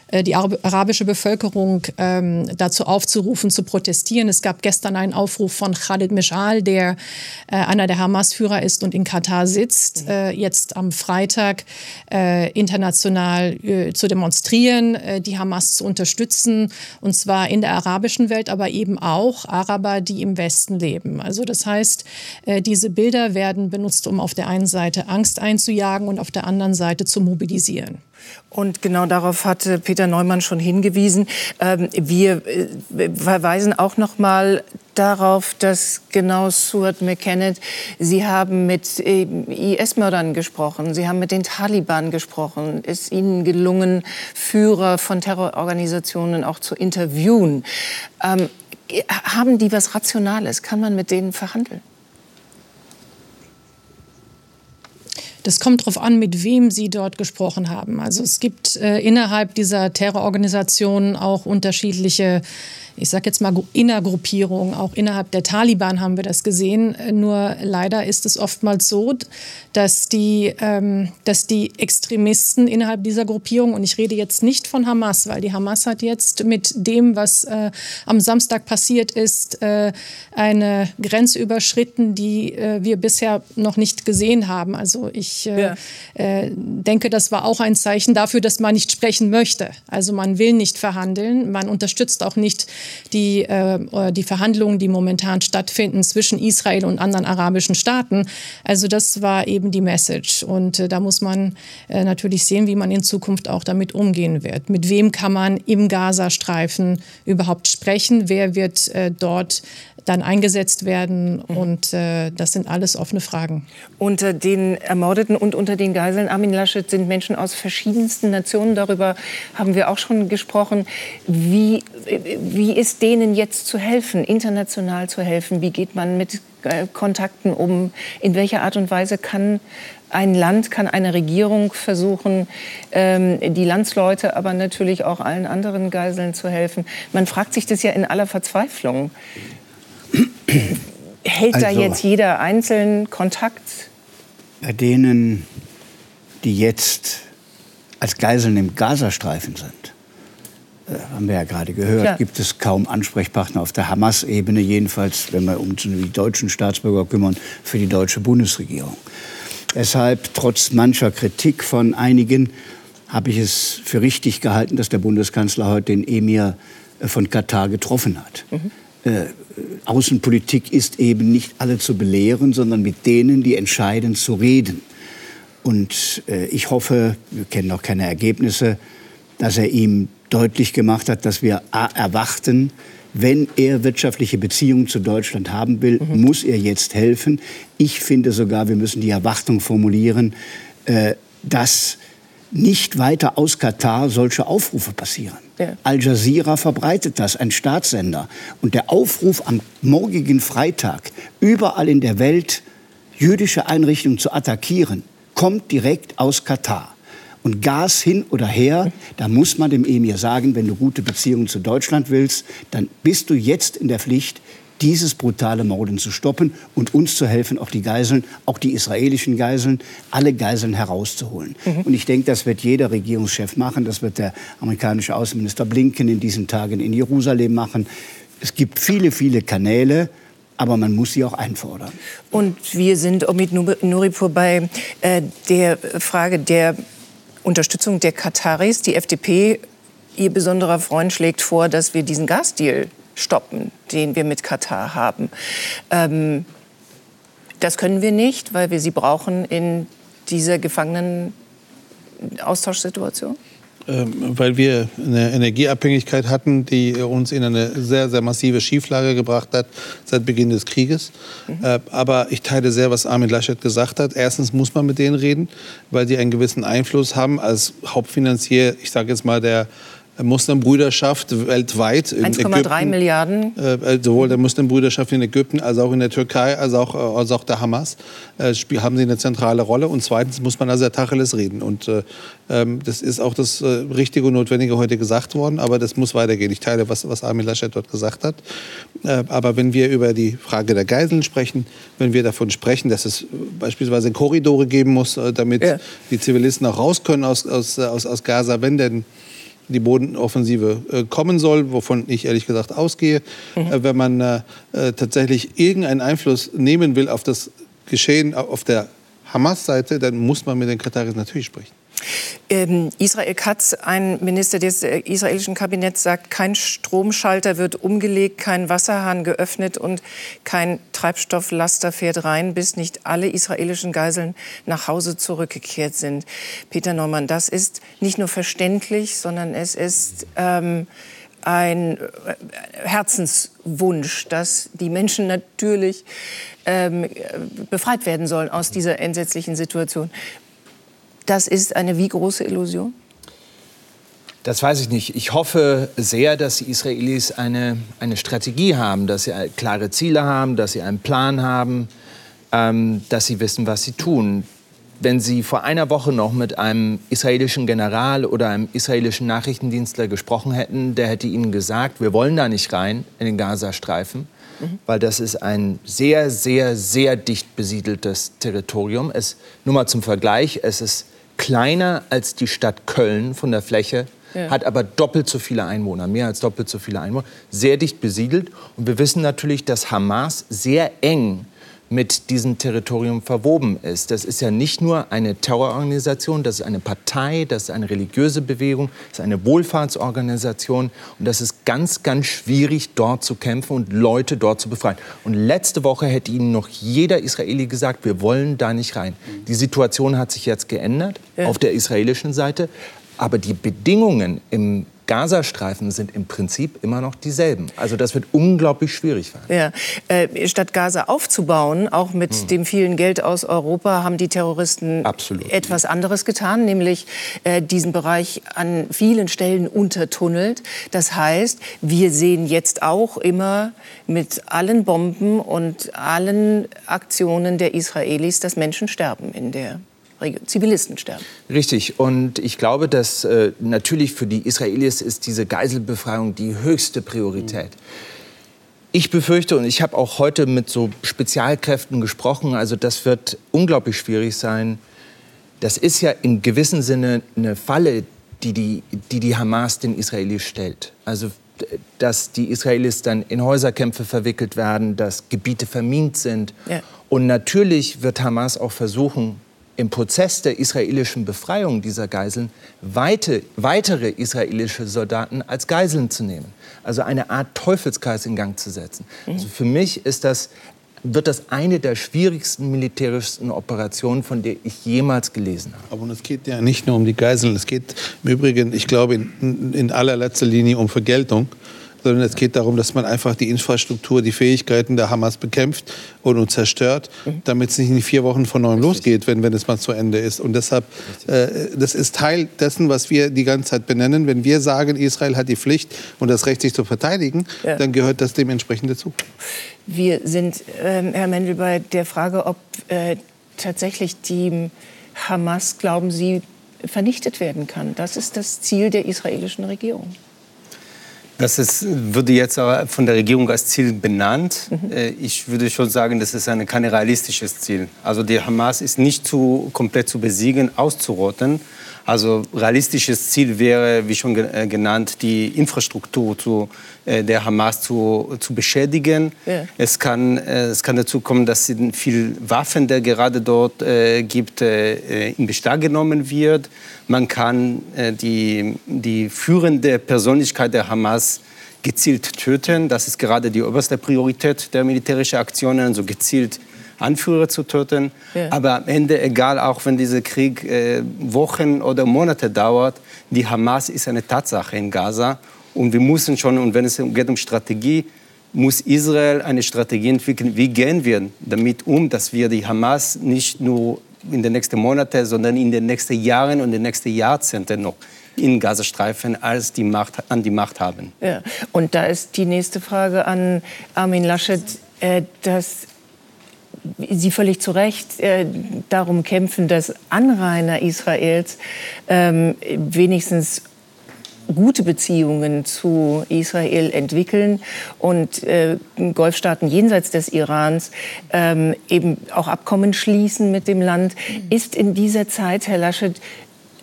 die arabische Bevölkerung ähm, dazu aufzurufen, zu protestieren. Es gab gestern einen Aufruf von Khalid Mishal, der äh, einer der Hamas-Führer ist und in Katar sitzt, mhm. äh, jetzt am Freitag äh, international äh, zu demonstrieren, äh, die Hamas zu unterstützen, und zwar in der arabischen Welt, aber eben auch Araber, die im Westen leben. Also das heißt, diese Bilder werden benutzt, um auf der einen Seite Angst einzujagen und auf der anderen Seite zu mobilisieren. Und genau darauf hatte Peter Neumann schon hingewiesen. Ähm, wir äh, verweisen auch noch mal darauf, dass genau Stuart McKennett, Sie haben mit äh, IS-Mördern gesprochen, Sie haben mit den Taliban gesprochen. Es ist Ihnen gelungen, Führer von Terrororganisationen auch zu interviewen. Ähm, haben die was Rationales? Kann man mit denen verhandeln? Das kommt darauf an, mit wem Sie dort gesprochen haben. Also es gibt äh, innerhalb dieser Terrororganisationen auch unterschiedliche ich sage jetzt mal, Innergruppierungen. Auch innerhalb der Taliban haben wir das gesehen. Nur leider ist es oftmals so, dass die, ähm, dass die Extremisten innerhalb dieser Gruppierung, und ich rede jetzt nicht von Hamas, weil die Hamas hat jetzt mit dem, was äh, am Samstag passiert ist, äh, eine Grenze überschritten, die äh, wir bisher noch nicht gesehen haben. Also ich äh, ja. Äh, denke, das war auch ein Zeichen dafür, dass man nicht sprechen möchte. Also man will nicht verhandeln, man unterstützt auch nicht die, äh, die Verhandlungen, die momentan stattfinden zwischen Israel und anderen arabischen Staaten. Also das war eben die Message. Und äh, da muss man äh, natürlich sehen, wie man in Zukunft auch damit umgehen wird. Mit wem kann man im Gazastreifen überhaupt sprechen? Wer wird äh, dort dann eingesetzt werden. Mhm. Und äh, das sind alles offene Fragen. Unter den Ermordeten und unter den Geiseln Armin Laschet sind Menschen aus verschiedensten Nationen. Darüber haben wir auch schon gesprochen. Wie, wie ist denen jetzt zu helfen, international zu helfen? Wie geht man mit äh, Kontakten um? In welcher Art und Weise kann ein Land, kann eine Regierung versuchen, ähm, die Landsleute, aber natürlich auch allen anderen Geiseln zu helfen? Man fragt sich das ja in aller Verzweiflung. Hält also, da jetzt jeder einzeln Kontakt? Bei denen, die jetzt als Geiseln im Gazastreifen sind, äh, haben wir ja gerade gehört, Klar. gibt es kaum Ansprechpartner auf der Hamas-Ebene, jedenfalls, wenn wir uns um die deutschen Staatsbürger kümmern, für die deutsche Bundesregierung. Deshalb, trotz mancher Kritik von einigen, habe ich es für richtig gehalten, dass der Bundeskanzler heute den Emir äh, von Katar getroffen hat. Mhm. Äh, Außenpolitik ist eben nicht alle zu belehren, sondern mit denen, die entscheiden, zu reden. Und äh, ich hoffe, wir kennen noch keine Ergebnisse, dass er ihm deutlich gemacht hat, dass wir erwarten, wenn er wirtschaftliche Beziehungen zu Deutschland haben will, mhm. muss er jetzt helfen. Ich finde sogar, wir müssen die Erwartung formulieren, äh, dass nicht weiter aus Katar solche Aufrufe passieren. Ja. Al Jazeera verbreitet das, ein Staatssender. Und der Aufruf am morgigen Freitag, überall in der Welt jüdische Einrichtungen zu attackieren, kommt direkt aus Katar. Und Gas hin oder her, da muss man dem Emir sagen, wenn du gute Beziehungen zu Deutschland willst, dann bist du jetzt in der Pflicht, dieses brutale Morden zu stoppen und uns zu helfen, auch die Geiseln, auch die israelischen Geiseln, alle Geiseln herauszuholen. Mhm. Und ich denke, das wird jeder Regierungschef machen. Das wird der amerikanische Außenminister Blinken in diesen Tagen in Jerusalem machen. Es gibt viele, viele Kanäle aber man muss sie auch einfordern. Und wir sind, Omid Nuripur, bei äh, der Frage der Unterstützung der Kataris. Die FDP, ihr besonderer Freund, schlägt vor, dass wir diesen Gasdeal stoppen, den wir mit Katar haben. Ähm, das können wir nicht, weil wir sie brauchen in dieser Gefangenen-Austauschsituation? Ähm, weil wir eine Energieabhängigkeit hatten, die uns in eine sehr, sehr massive Schieflage gebracht hat seit Beginn des Krieges. Mhm. Äh, aber ich teile sehr, was Armin Laschet gesagt hat. Erstens muss man mit denen reden, weil die einen gewissen Einfluss haben als Hauptfinanzier, ich sage jetzt mal, der Muslimbrüderschaft weltweit. 1,3 Milliarden. Äh, äh, sowohl der Muslimbrüderschaft in Ägypten als auch in der Türkei, als auch, äh, als auch der Hamas äh, haben sie eine zentrale Rolle. Und zweitens muss man also der Tacheles reden. Und äh, ähm, das ist auch das äh, Richtige und Notwendige heute gesagt worden. Aber das muss weitergehen. Ich teile, was, was Armin Laschet dort gesagt hat. aber wenn wir über die Frage der Geiseln sprechen, wenn wir davon sprechen, dass es beispielsweise Korridore geben muss, damit ja. die Zivilisten auch raus können aus, aus, aus, aus Gaza, wenn denn die Bodenoffensive äh, kommen soll, wovon ich ehrlich gesagt ausgehe. Mhm. Äh, wenn man äh, tatsächlich irgendeinen Einfluss nehmen will auf das Geschehen auf der Hamas-Seite, dann muss man mit den Kataris natürlich sprechen. Ähm, Israel Katz, ein Minister des äh, israelischen Kabinetts, sagt, kein Stromschalter wird umgelegt, kein Wasserhahn geöffnet und kein Treibstofflaster fährt rein, bis nicht alle israelischen Geiseln nach Hause zurückgekehrt sind. Peter Neumann, das ist nicht nur verständlich, sondern es ist ähm, ein äh, Herzenswunsch, dass die Menschen natürlich ähm, befreit werden sollen aus dieser entsetzlichen Situation. Das ist eine wie große Illusion? Das weiß ich nicht. Ich hoffe sehr, dass die Israelis eine, eine Strategie haben, dass sie klare Ziele haben, dass sie einen Plan haben, ähm, dass sie wissen, was sie tun. wenn Sie vor einer Woche noch mit einem israelischen General oder einem israelischen Nachrichtendienstler gesprochen hätten, der hätte Ihnen gesagt, wir wollen da nicht rein in den Gazastreifen, mhm. weil das ist ein sehr, sehr, sehr dicht besiedeltes Territorium. Es, nur mal zum Vergleich, es ist kleiner als die Stadt Köln von der Fläche, ja. hat aber doppelt so viele Einwohner, mehr als doppelt so viele Einwohner, sehr dicht besiedelt. Und wir wissen natürlich, dass Hamas sehr eng mit diesem Territorium verwoben ist. Das ist ja nicht nur eine Terrororganisation, das ist eine Partei, das ist eine religiöse Bewegung, das ist eine Wohlfahrtsorganisation und das ist ganz, ganz schwierig, dort zu kämpfen und Leute dort zu befreien. Und letzte Woche hätte Ihnen noch jeder Israeli gesagt, wir wollen da nicht rein. Die Situation hat sich jetzt geändert ja. auf der israelischen Seite, aber die Bedingungen im Gazastreifen sind im Prinzip immer noch dieselben. Also das wird unglaublich schwierig werden. Ja. Äh, statt Gaza aufzubauen, auch mit hm. dem vielen Geld aus Europa, haben die Terroristen Absolut. etwas anderes getan, nämlich äh, diesen Bereich an vielen Stellen untertunnelt. Das heißt, wir sehen jetzt auch immer mit allen Bomben und allen Aktionen der Israelis, dass Menschen sterben in der Zivilisten sterben. Richtig. Und ich glaube, dass äh, natürlich für die Israelis ist diese Geiselbefreiung die höchste Priorität. Ich befürchte, und ich habe auch heute mit so Spezialkräften gesprochen, also das wird unglaublich schwierig sein. Das ist ja in gewissem Sinne eine Falle, die die, die, die Hamas den Israelis stellt. Also dass die Israelis dann in Häuserkämpfe verwickelt werden, dass Gebiete vermint sind. Ja. Und natürlich wird Hamas auch versuchen, im Prozess der israelischen Befreiung dieser Geiseln weite, weitere israelische Soldaten als Geiseln zu nehmen. Also eine Art Teufelskreis in Gang zu setzen. Mhm. Also für mich ist das, wird das eine der schwierigsten, militärischsten Operationen, von der ich jemals gelesen habe. Aber es geht ja nicht nur um die Geiseln. Es geht im Übrigen, ich glaube, in, in allerletzter Linie um Vergeltung sondern es geht darum, dass man einfach die Infrastruktur, die Fähigkeiten der Hamas bekämpft und, zerstört, mhm. damit es nicht in vier Wochen von neuem losgeht, wenn, wenn es mal zu Ende ist. Und deshalb, äh, das ist Teil dessen, was wir die ganze Zeit benennen. Wenn wir sagen, Israel hat die Pflicht und das Recht, sich zu verteidigen, ja. dann gehört das dementsprechend dazu. Wir sind, äh, Herr Mendel, bei der Frage, ob äh, tatsächlich die Hamas, glauben Sie, vernichtet werden kann. Das ist das Ziel der israelischen Regierung. Das ist, würde jetzt von der Regierung als Ziel benannt. Mhm. Äh, ich würde schon sagen, das ist ein, kein realistisches Ziel. Also die Hamas ist nicht zu, komplett zu besiegen, auszurotten. Also realistisches Ziel wäre, wie schon äh, genannt, die Infrastruktur zu, der Hamas zu, zu beschädigen. Ja. Es, kann, es kann dazu kommen, dass viel Waffen, der gerade dort äh, gibt, äh, in Bestand genommen wird. Man kann äh, die, die führende Persönlichkeit der Hamas gezielt töten. Das ist gerade die oberste Priorität der militärischen Aktionen, so also gezielt Anführer zu töten. Ja. Aber am Ende, egal, auch wenn dieser Krieg äh, Wochen oder Monate dauert, die Hamas ist eine Tatsache in Gaza. Und wir müssen schon, und wenn es geht um Strategie, muss Israel eine Strategie entwickeln, wie gehen wir damit um, dass wir die Hamas nicht nur in den nächsten Monaten, sondern in den nächsten Jahren und den nächsten Jahrzehnten noch in Gazastreifen als die Macht, an die Macht haben. Ja. Und da ist die nächste Frage an Armin Laschet, äh, dass Sie völlig zu Recht äh, darum kämpfen, dass Anrainer Israels ähm, wenigstens gute Beziehungen zu Israel entwickeln und äh, Golfstaaten jenseits des Irans ähm, eben auch Abkommen schließen mit dem Land. Ist in dieser Zeit, Herr Laschet,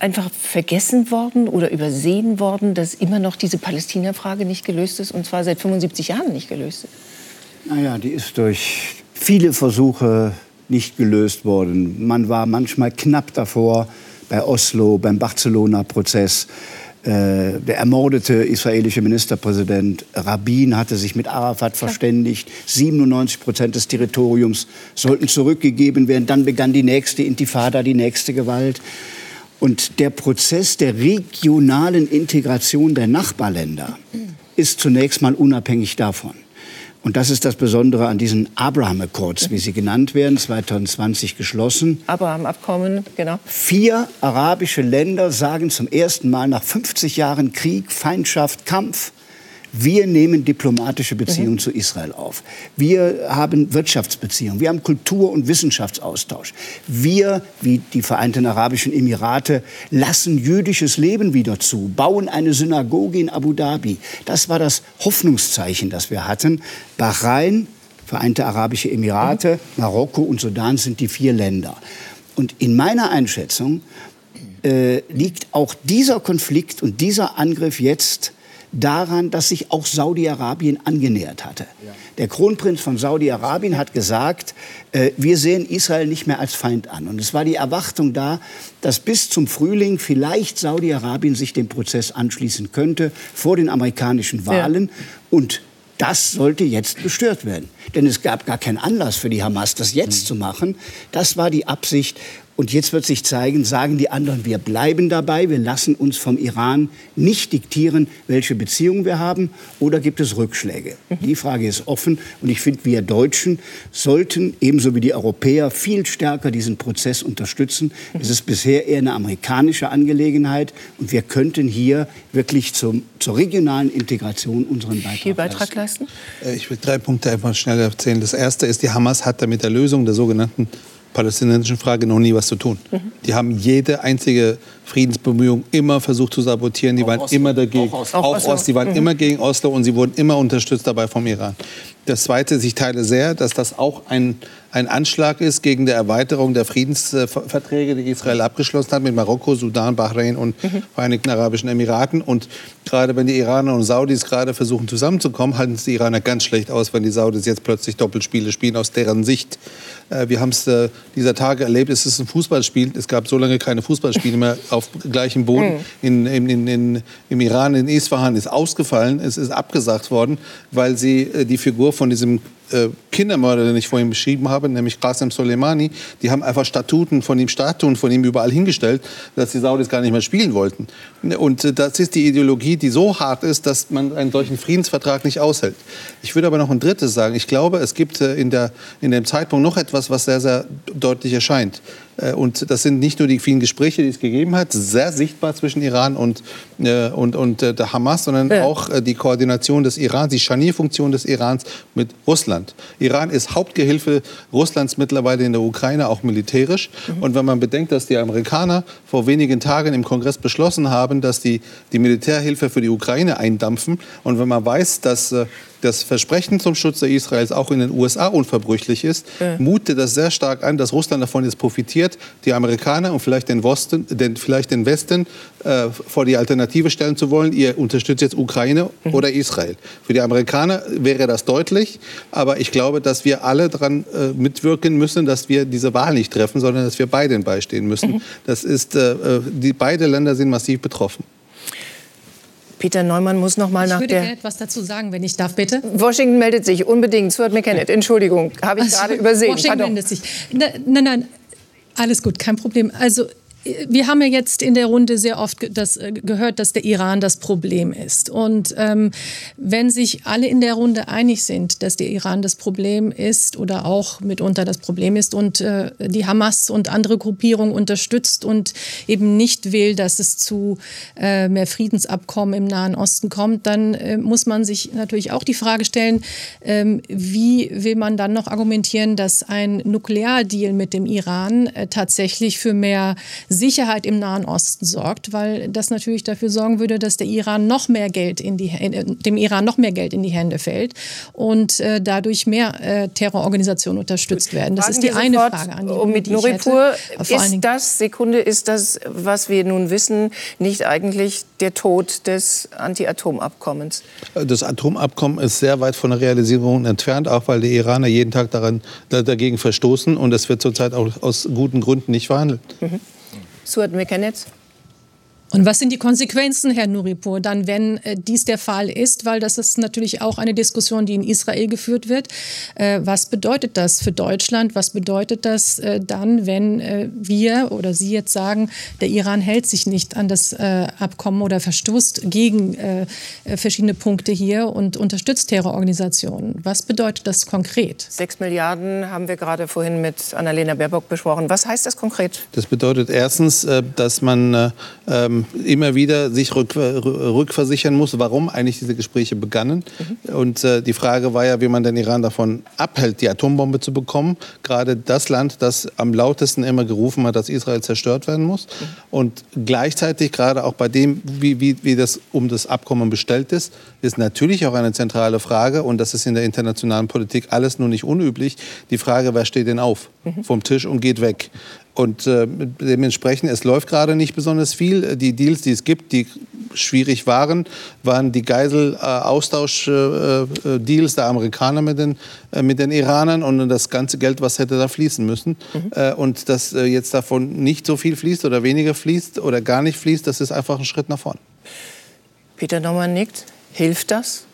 einfach vergessen worden oder übersehen worden, dass immer noch diese Palästina-Frage nicht gelöst ist und zwar seit 75 Jahren nicht gelöst ist? Naja, die ist durch viele Versuche nicht gelöst worden. Man war manchmal knapp davor bei Oslo, beim Barcelona-Prozess. Äh, der ermordete israelische Ministerpräsident Rabin hatte sich mit Arafat verständigt. 97 Prozent des Territoriums sollten zurückgegeben werden. Dann begann die nächste Intifada, die nächste Gewalt. Und der Prozess der regionalen Integration der Nachbarländer ist zunächst mal unabhängig davon. Und das ist das Besondere an diesen Abraham Accords, wie sie genannt werden, 2020 geschlossen. Abraham-Abkommen, genau. Vier arabische Länder sagen zum ersten Mal nach 50 Jahren Krieg, Feindschaft, Kampf, Wir nehmen diplomatische Beziehungen mhm. zu Israel auf. Wir haben Wirtschaftsbeziehungen. Wir haben Kultur- und Wissenschaftsaustausch. Wir, wie die Vereinten Arabischen Emirate, lassen jüdisches Leben wieder zu, bauen eine Synagoge in Abu Dhabi. Das war das Hoffnungszeichen, das wir hatten. Bahrain, Vereinte Arabische Emirate, mhm. Marokko und Sudan sind die vier Länder. Und in meiner Einschätzung äh, liegt auch dieser Konflikt und dieser Angriff jetzt daran, dass sich auch Saudi-Arabien angenähert hatte. Ja. Der Kronprinz von Saudi-Arabien hat gesagt, äh, wir sehen Israel nicht mehr als Feind an. Und es war die Erwartung da, dass bis zum Frühling vielleicht Saudi-Arabien sich dem Prozess anschließen könnte vor den amerikanischen Wahlen. Ja. Und das sollte jetzt gestört werden. Denn es gab gar keinen Anlass für die Hamas, das jetzt mhm. zu machen. Das war die Absicht. Und jetzt wird sich zeigen, sagen die anderen, wir bleiben dabei, wir lassen uns vom Iran nicht diktieren, welche Beziehungen wir haben, oder gibt es Rückschläge? Mhm. Die Frage ist offen und ich finde, wir Deutschen sollten ebenso wie die Europäer viel stärker diesen Prozess unterstützen. Mhm. Es ist bisher eher eine amerikanische Angelegenheit und wir könnten hier wirklich zum, zur regionalen Integration unseren Beitrag, Beitrag leisten. Äh, ich will drei Punkte einfach schnell erzählen. Das erste ist, die Hamas hat da mit der Lösung der sogenannten palästinensischen Frage noch nie was zu tun. Mhm. Die haben jede einzige Friedensbemühung immer versucht zu sabotieren. Die auch waren Oslo. immer dagegen. Auch, auch, auch Ost. Die waren mhm. immer gegen Oslo und sie wurden immer unterstützt dabei vom Iran. Das Zweite, ich teile sehr, dass das auch ein, ein Anschlag ist gegen die Erweiterung der Friedensverträge, die Israel abgeschlossen hat mit Marokko, Sudan, Bahrain und mhm. Vereinigten Arabischen Emiraten. Und gerade wenn die Iraner und Saudis gerade versuchen zusammenzukommen, halten es die Iraner ganz schlecht aus, wenn die Saudis jetzt plötzlich Doppelspiele spielen aus deren Sicht. Äh, wir haben es äh, dieser Tage erlebt, es ist ein Fußballspiel. Es gab so lange keine Fußballspiele mehr [laughs] auf gleichem Boden. Mhm. In, in, in, Im Iran, in Isfahan, ist ausgefallen. Es ist abgesagt worden, weil sie äh, die Figur von diesem äh, Kindermörder, den ich vorhin beschrieben habe, nämlich Qasem Soleimani, die haben einfach Statuten von ihm, Statuen von ihm überall hingestellt, dass die Saudis gar nicht mehr spielen wollten. Und äh, das ist die Ideologie, die so hart ist, dass man einen solchen Friedensvertrag nicht aushält. Ich würde aber noch ein drittes sagen. Ich glaube, es gibt äh, in, der, in dem Zeitpunkt noch etwas, was sehr, sehr deutlich erscheint. Äh, und das sind nicht nur die vielen Gespräche, die es gegeben hat, sehr sichtbar zwischen Iran und, äh, und, und äh, der Hamas, sondern ja. auch die Koordination des Irans, die Scharnierfunktion des Irans mit Russland. Iran ist Hauptgehilfe Russlands mittlerweile in der Ukraine, auch militärisch. Mhm. Und wenn man bedenkt, dass die Amerikaner vor wenigen Tagen im Kongress beschlossen haben, dass die die Militärhilfe für die Ukraine eindampfen, und wenn man weiß, dass das Versprechen zum Schutz der Israels auch in den USA unverbrüchlich ist, ja. mutet das sehr stark an, dass Russland davon jetzt profitiert, die Amerikaner und vielleicht den, Westen, den, vielleicht den Westen äh, vor die Alternative stellen zu wollen. Ihr unterstützt jetzt Ukraine mhm. oder Israel. Für die Amerikaner wäre das deutlich, aber ich glaube, dass wir alle daran äh, mitwirken müssen, dass wir diese Wahl nicht treffen, sondern dass wir beiden beistehen müssen. Mhm. Das ist, äh, äh die, beide Länder sind massiv betroffen. Peter Neumann muss noch mal ich nach der... Ich würde etwas dazu sagen, wenn ich darf, bitte. Washington meldet sich unbedingt. Stuart McKennett, Entschuldigung, habe ich also, gerade übersehen. Washington meldet sich. Nein, nein, nein, alles gut, kein Problem. Also wir haben ja jetzt in der Runde sehr oft das, äh, gehört, dass der Iran das Problem ist. Und ähm, wenn sich alle in der Runde einig sind, dass der Iran das Problem ist oder auch mitunter das Problem ist und äh, die Hamas und andere Gruppierungen unterstützt und eben nicht will, dass es zu äh, mehr Friedensabkommen im Nahen Osten kommt, dann äh, muss man sich natürlich auch die Frage stellen, ähm, wie will man dann noch argumentieren, dass ein Nukleardeal mit dem Iran äh, tatsächlich für mehr Sicherheit im Nahen Osten sorgt, weil das natürlich dafür sorgen würde, dass der Iran noch mehr Geld in die, dem Iran noch mehr Geld in die Hände fällt und äh, dadurch mehr äh, Terrororganisationen unterstützt werden. Das Fragen ist die eine Frage an die, um mit Nuripur, ist das, Sekunde, ist das, was wir nun wissen, nicht eigentlich der Tod des Anti-Atom-Abkommens? Das Atomabkommen ist sehr weit von der Realisierung entfernt, auch weil die Iraner jeden Tag daran, dagegen verstoßen und es wird zurzeit auch aus guten Gründen nicht verhandelt. Mhm. Suat Mekanetz. Und was sind die Konsequenzen, Herr Nuripur, dann, wenn äh, dies der Fall ist? Weil das ist natürlich auch eine Diskussion, die in Israel geführt wird. Äh, was bedeutet das für Deutschland? Was bedeutet das äh, dann, wenn äh, wir oder Sie jetzt sagen, der Iran hält sich nicht an das äh, Abkommen oder verstoßt gegen äh, verschiedene Punkte hier und unterstützt Terrororganisationen? Was bedeutet das konkret? Sechs Milliarden haben wir gerade vorhin mit Annalena Baerbock besprochen. Was heißt das konkret? Das bedeutet erstens, dass man ähm, ähm, immer wieder sich rück, rückversichern muss, warum eigentlich diese Gespräche begannen. Mhm. Und äh, die Frage war ja, wie man den Iran davon abhält, die Atombombe zu bekommen. Gerade das Land, das am lautesten immer gerufen hat, dass Israel zerstört werden muss. Mhm. Und gleichzeitig, gerade auch bei dem, wie, wie, wie das um das Abkommen bestellt ist, ist natürlich auch eine zentrale Frage, und das ist in der internationalen Politik alles nur nicht unüblich, die Frage, wer steht denn auf mhm. vom Tisch und geht weg. Und äh, dementsprechend, es läuft gerade nicht besonders viel. Die Deals, die es gibt, die schwierig waren, waren die Geisel-Austausch-Deals der Amerikaner mit den, äh, mit den Iranern und das ganze Geld, was hätte da fließen müssen. Mhm. Und dass äh, jetzt davon nicht so viel fließt oder weniger fließt oder gar nicht fließt, das ist einfach ein Schritt nach vorn. Peter Naumann nickt. Hilft das?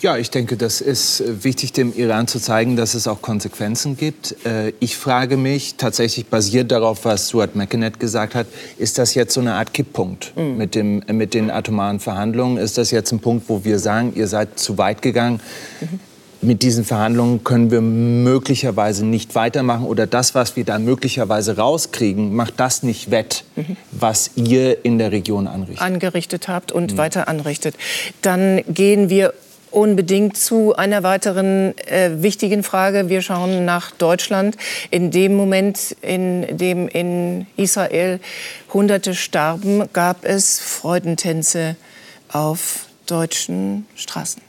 Ja, ich denke, das ist äh, wichtig, dem Iran zu zeigen, dass es auch Konsequenzen gibt. Äh, ich frage mich, tatsächlich basiert darauf, was Stuart McInnet gesagt hat, ist das jetzt so eine Art Kipppunkt mhm. mit, dem, mit den atomaren Verhandlungen? Ist das jetzt ein Punkt, wo wir sagen, ihr seid zu weit gegangen? Mhm mit diesen Verhandlungen können wir möglicherweise nicht weitermachen oder das, was wir da möglicherweise rauskriegen, macht das nicht wett, mhm. was ihr in der Region anrichtet. Angerichtet habt und mhm. weiter anrichtet. Dann gehen wir unbedingt zu einer weiteren äh, wichtigen Frage. Wir schauen nach Deutschland. In dem Moment, in dem in Israel Hunderte starben, gab es Freudentänze auf deutschen Straßen.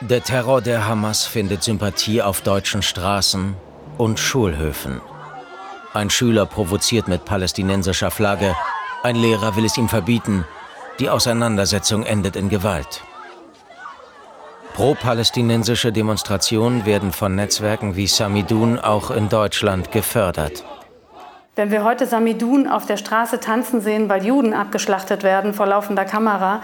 Der Terror der Hamas findet Sympathie auf deutschen Straßen und Schulhöfen. Ein Schüler provoziert mit palästinensischer Flagge, ein Lehrer will es ihm verbieten, die Auseinandersetzung endet in Gewalt. Pro-palästinensische Demonstrationen werden von Netzwerken wie Samidun auch in Deutschland gefördert. Wenn wir heute Samidun auf der Straße tanzen sehen, weil Juden abgeschlachtet werden vor laufender Kamera,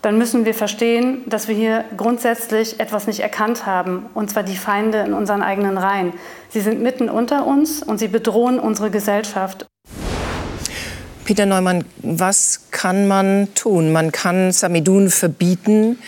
dann müssen wir verstehen, dass wir hier grundsätzlich etwas nicht erkannt haben, und zwar die Feinde in unseren eigenen Reihen. Sie sind mitten unter uns und sie bedrohen unsere Gesellschaft. Peter Neumann, was kann man tun? Man kann Samidun verbieten,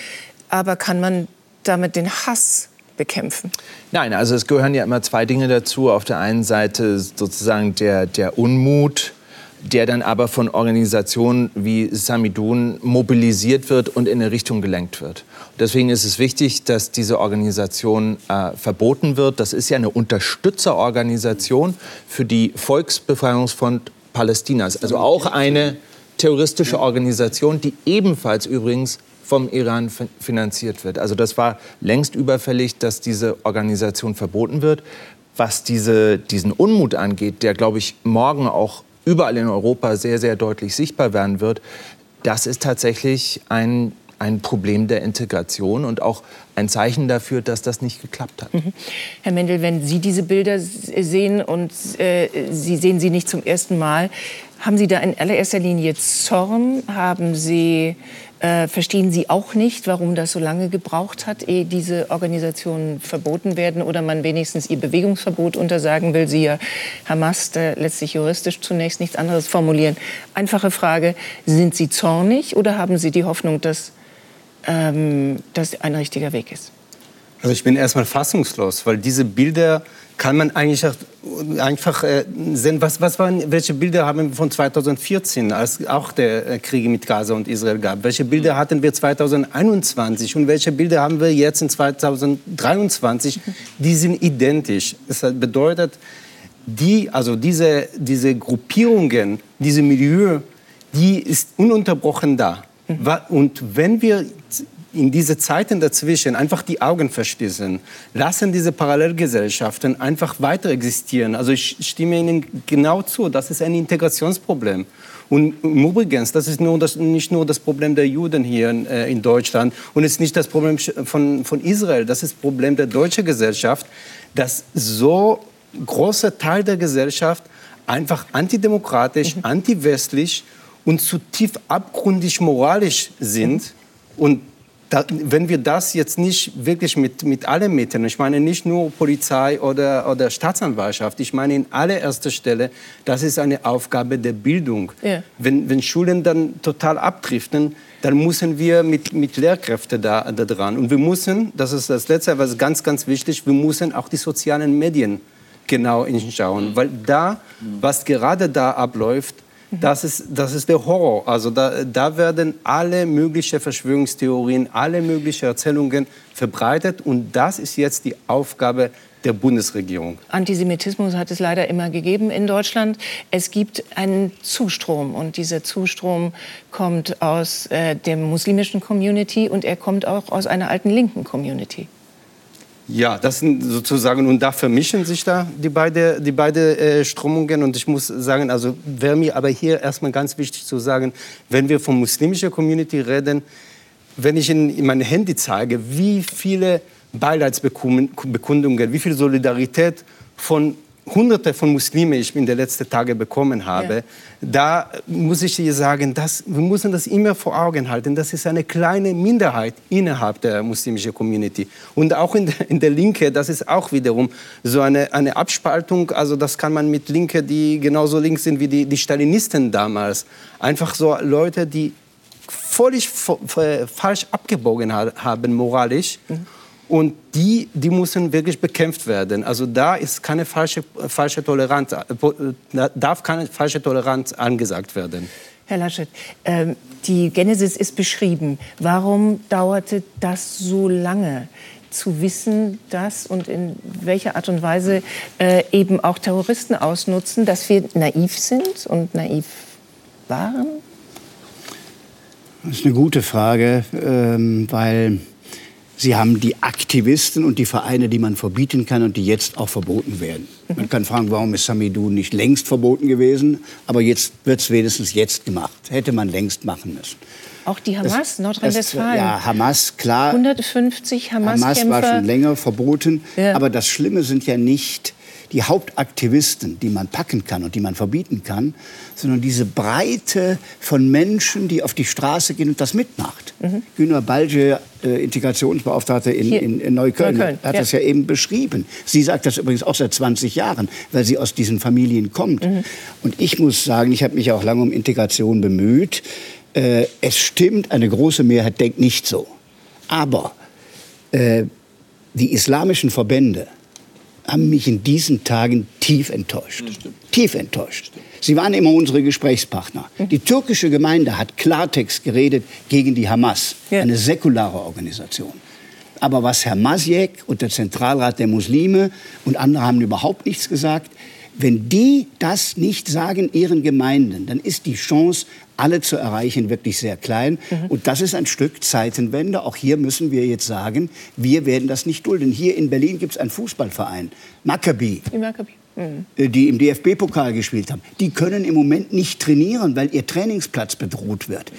aber kann man damit den Hass bekämpfen? Nein, also es gehören ja immer zwei Dinge dazu. Auf der einen Seite sozusagen der, der Unmut, der dann aber von Organisationen wie Samidun mobilisiert wird und in eine Richtung gelenkt wird. Deswegen ist es wichtig, dass diese Organisation äh, verboten wird. Das ist ja eine Unterstützerorganisation für die Volksbefreiungsfront Palästinas. Also auch eine terroristische Organisation, die ebenfalls übrigens vom Iran finanziert wird. Also das war längst überfällig, dass diese Organisation verboten wird. Was diese, diesen Unmut angeht, der, glaube ich, morgen auch überall in Europa sehr, sehr deutlich sichtbar werden wird, das ist tatsächlich ein ein Problem der Integration und auch ein Zeichen dafür, dass das nicht geklappt hat. Mhm. Herr Mendel, wenn Sie diese Bilder sehen und äh, Sie sehen sie nicht zum ersten Mal, haben Sie da in allererster Linie Zorn? Haben Sie äh, verstehen Sie auch nicht, warum das so lange gebraucht hat, ehe diese Organisationen verboten werden oder man wenigstens ihr Bewegungsverbot untersagen will? Sie ja Hamas da letztlich juristisch zunächst nichts anderes formulieren. Einfache Frage, sind Sie zornig oder haben Sie die Hoffnung, dass ähm, das ein richtiger Weg ist? Also ich bin erstmal fassungslos, weil diese Bilder kann man eigentlich einfach äh, sehen, was, was waren, welche Bilder haben wir von 2014, als auch der äh, Krieg mit Gaza und Israel gab? Welche Bilder hatten wir 2021 und welche Bilder haben wir jetzt in 2023? Die sind identisch. Das bedeutet, die, also diese, diese Gruppierungen, diese Milieu, die ist ununterbrochen da. Und wenn wir in diese Zeiten dazwischen einfach die Augen verschließen, lassen diese Parallelgesellschaften einfach weiter existieren. Also ich stimme Ihnen genau zu, das ist ein Integrationsproblem. Und übrigens, das ist nur das, nicht nur das Problem der Juden hier in, äh, in Deutschland und es ist nicht das Problem von, von Israel, das ist das Problem der deutschen Gesellschaft, dass so großer Teil der Gesellschaft einfach antidemokratisch, mhm. antiwestlich und zutiefst abgründig moralisch sind. Und da, wenn wir das jetzt nicht wirklich mit, mit allen Mitteln, ich meine nicht nur Polizei oder, oder Staatsanwaltschaft, ich meine in allererster Stelle, das ist eine Aufgabe der Bildung. Ja. Wenn, wenn Schulen dann total abdriften, dann müssen wir mit, mit Lehrkräften da, da dran. Und wir müssen, das ist das Letzte, was ganz, ganz wichtig, wir müssen auch die sozialen Medien genau hinschauen, weil da, was gerade da abläuft, das ist, das ist der Horror. Also da, da werden alle möglichen Verschwörungstheorien, alle möglichen Erzählungen verbreitet. Und das ist jetzt die Aufgabe der Bundesregierung. Antisemitismus hat es leider immer gegeben in Deutschland. Es gibt einen Zustrom und dieser Zustrom kommt aus äh, der muslimischen Community und er kommt auch aus einer alten linken Community. Ja, das sind sozusagen, und da vermischen sich da die beiden die beide, äh, Strömungen. Und ich muss sagen, also wäre mir aber hier erstmal ganz wichtig zu sagen, wenn wir von muslimischer Community reden, wenn ich in, in mein Handy zeige, wie viele Beileidsbekundungen, wie viel Solidarität von Hunderte von Muslimen ich in den letzten Tagen bekommen habe, ja. da muss ich dir sagen, dass, wir müssen das immer vor Augen halten. Das ist eine kleine Minderheit innerhalb der muslimischen Community. Und auch in der, in der Linke, das ist auch wiederum so eine, eine Abspaltung. Also das kann man mit Linke, die genauso links sind wie die, die Stalinisten damals. Einfach so Leute, die völlig falsch abgebogen haben moralisch. Mhm und die, die müssen wirklich bekämpft werden. Also da ist keine falsche, falsche Toleranz, äh, darf keine falsche Toleranz angesagt werden. Herr Laschet, äh, die Genesis ist beschrieben. Warum dauerte das so lange? zu wissen, dass und in welcher Art und Weise äh, eben auch Terroristen ausnutzen, dass wir naiv sind und naiv waren? Das ist eine gute Frage, ähm, weil Sie haben die Aktivisten und die Vereine, die man verbieten kann und die jetzt auch verboten werden. Man kann fragen, warum ist Samidou nicht längst verboten gewesen? Aber jetzt wird es wenigstens jetzt gemacht. Hätte man längst machen müssen. Auch die Hamas, Nordrhein-Westfalen. Ja, Hamas, klar. 150 Hamas-Kämpfer. Hamas war schon länger verboten. Ja. Aber das Schlimme sind ja nicht die Hauptaktivisten, die man packen kann und die man verbieten kann, sondern diese Breite von Menschen, die auf die Straße gehen und das mitmacht. Mhm. Günter Balge, äh, Integrationsbeauftragte in, in, in Neukölln, Neukölln, hat ja. das ja eben beschrieben. Sie sagt das übrigens auch seit 20 Jahren, weil sie aus diesen Familien kommt. Mhm. Und ich muss sagen, ich habe mich auch lange um Integration bemüht. Äh, es stimmt, eine große Mehrheit denkt nicht so. Aber äh, die islamischen Verbände, haben mich in diesen Tagen tief enttäuscht. Tief enttäuscht. Sie waren immer unsere Gesprächspartner. Die türkische Gemeinde hat Klartext geredet gegen die Hamas, eine säkulare Organisation. Aber was Herr Masjek und der Zentralrat der Muslime und andere haben überhaupt nichts gesagt, wenn die das nicht sagen ihren Gemeinden, dann ist die Chance, alle zu erreichen, wirklich sehr klein. Mhm. Und das ist ein Stück Zeitenwende. Auch hier müssen wir jetzt sagen, wir werden das nicht dulden. Hier in Berlin gibt es einen Fußballverein, Maccabi. Die Maccabi. Mhm. Die im DFB-Pokal gespielt haben, die können im Moment nicht trainieren, weil ihr Trainingsplatz bedroht wird.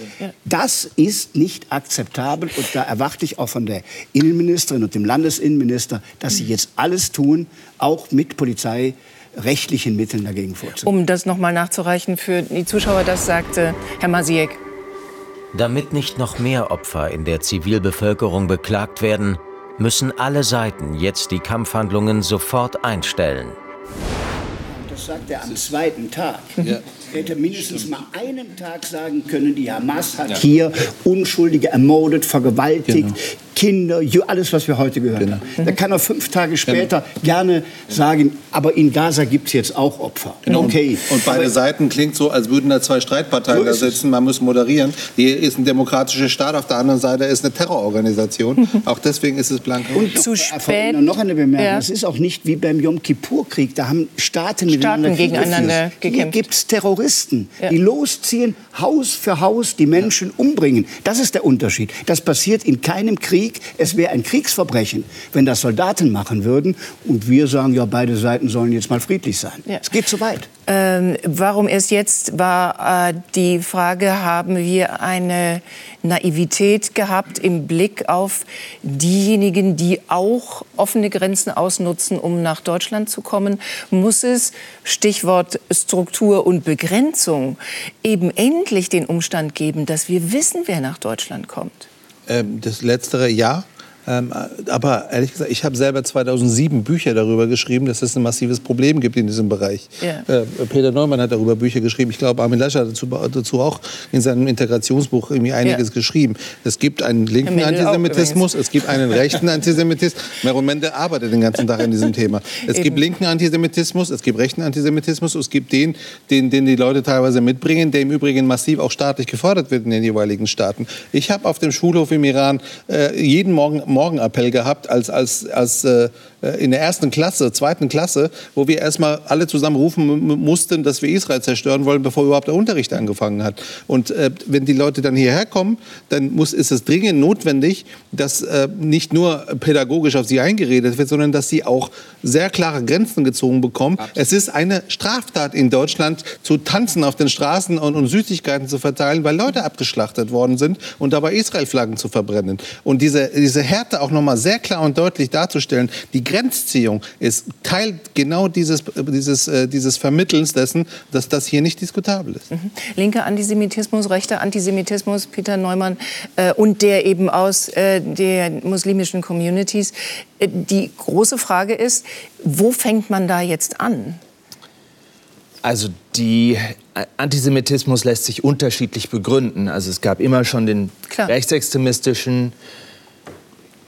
Das ist nicht akzeptabel und da erwarte ich auch von der Innenministerin und dem Landesinnenminister, dass sie jetzt alles tun, auch mit Polizei rechtlichen Mitteln dagegen vorzugehen. Um das noch mal nachzureichen für die Zuschauer, das sagte Herr Masiek. Damit nicht noch mehr Opfer in der Zivilbevölkerung beklagt werden, müssen alle Seiten jetzt die Kampfhandlungen sofort einstellen. Das sagt er am zweiten Tag. Ja. Hätte mindestens mal einen Tag sagen können, die Hamas hat ja. hier Unschuldige ermordet, vergewaltigt, genau. Kinder, alles, was wir heute gehört genau. haben. Da kann er fünf Tage später genau. gerne sagen, aber in Gaza gibt es jetzt auch Opfer. Genau. Okay. Und beide aber Seiten klingt so, als würden da zwei Streitparteien so da sitzen. Man muss moderieren. Hier ist ein demokratischer Staat, auf der anderen Seite ist eine Terrororganisation. [laughs] auch deswegen ist es blank. Und zu spät. Noch eine Bemerkung. Ja. Es ist auch nicht wie beim Yom Kippur-Krieg. Da haben Staaten, Staaten gegeneinander gekämpft. Hier gibt es Terroristen, ja. die losziehen, Haus für Haus die Menschen ja. umbringen. Das ist der Unterschied. Das passiert in keinem Krieg. Es wäre ein Kriegsverbrechen, wenn das Soldaten machen würden. Und wir sagen, ja, beide Seiten sollen jetzt mal friedlich sein. Es geht zu weit. Ähm, warum erst jetzt war äh, die Frage, haben wir eine Naivität gehabt im Blick auf diejenigen, die auch offene Grenzen ausnutzen, um nach Deutschland zu kommen? Muss es, Stichwort Struktur und Begrenzung, eben endlich den Umstand geben, dass wir wissen, wer nach Deutschland kommt? Ähm, das letztere ja. Ähm, aber ehrlich gesagt, ich habe selber 2007 Bücher darüber geschrieben, dass es ein massives Problem gibt in diesem Bereich. Yeah. Äh, Peter Neumann hat darüber Bücher geschrieben. Ich glaube, Armin Laschet hat dazu, dazu auch in seinem Integrationsbuch irgendwie einiges yeah. geschrieben. Es gibt einen linken Antisemitismus, es gibt einen rechten Antisemitismus. Meron Mende arbeitet den ganzen Tag an diesem Thema. Es Eben. gibt linken Antisemitismus, es gibt rechten Antisemitismus, es gibt den, den, den die Leute teilweise mitbringen, der im Übrigen massiv auch staatlich gefordert wird in den jeweiligen Staaten. Ich habe auf dem Schulhof im Iran äh, jeden Morgen Morgenappell gehabt als, als, als äh, äh, in der ersten Klasse, zweiten Klasse, wo wir erstmal alle zusammen rufen mussten, dass wir Israel zerstören wollen, bevor überhaupt der Unterricht angefangen hat. Und äh, wenn die Leute dann hierher kommen, dann muss, ist es dringend notwendig, dass äh, nicht nur pädagogisch auf sie eingeredet wird, sondern dass sie auch sehr klare Grenzen gezogen bekommen. Absolut. Es ist eine Straftat in Deutschland, zu tanzen auf den Straßen und, und Süßigkeiten zu verteilen, weil Leute abgeschlachtet worden sind und dabei Israel-Flaggen zu verbrennen. Und diese, diese Härte auch nochmal sehr klar und deutlich darzustellen, die Grenzziehung ist Teil genau dieses, dieses, äh, dieses Vermittelns dessen, dass das hier nicht diskutabel ist. Mhm. Linker Antisemitismus, rechter Antisemitismus, Peter Neumann äh, und der eben aus äh, der muslimischen Communities. Äh, die große Frage ist, wo fängt man da jetzt an? Also die äh, Antisemitismus lässt sich unterschiedlich begründen. Also es gab immer schon den Klar. rechtsextremistischen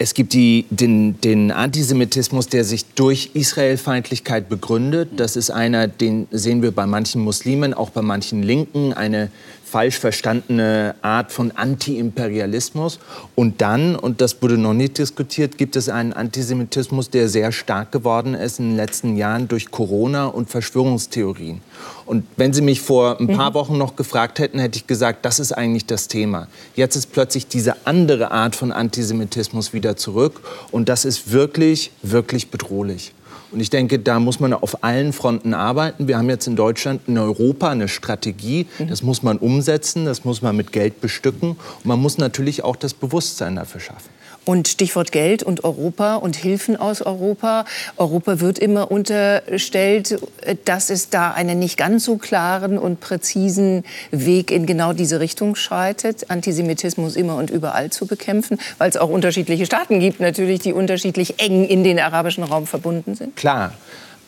es gibt die, den, den, Antisemitismus, der sich durch Israelfeindlichkeit begründet. Das ist einer, den sehen wir bei manchen Muslimen, auch bei manchen Linken, eine falsch verstandene Art von Anti-Imperialismus. Und dann, und das wurde noch nicht diskutiert, gibt es einen Antisemitismus, der sehr stark geworden ist in den letzten Jahren durch Corona und Verschwörungstheorien. Und wenn Sie mich vor ein paar mhm. Wochen noch gefragt hätten, hätte ich gesagt, das ist eigentlich das Thema. Jetzt ist plötzlich diese andere Art von Antisemitismus wieder zurück. Und das ist wirklich, wirklich bedrohlich. Und ich denke, da muss man auf allen Fronten arbeiten. Wir haben jetzt in Deutschland, in Europa eine Strategie. Mhm. Das muss man umsetzen, das muss man mit Geld bestücken. Und man muss natürlich auch das Bewusstsein dafür schaffen. Und Stichwort Geld und Europa und Hilfen aus Europa. Europa wird immer unterstellt, dass es da einen nicht ganz so klaren und präzisen Weg in genau diese Richtung schreitet, Antisemitismus immer und überall zu bekämpfen, weil es auch unterschiedliche Staaten gibt, natürlich, die unterschiedlich eng in den arabischen Raum verbunden sind. Klar.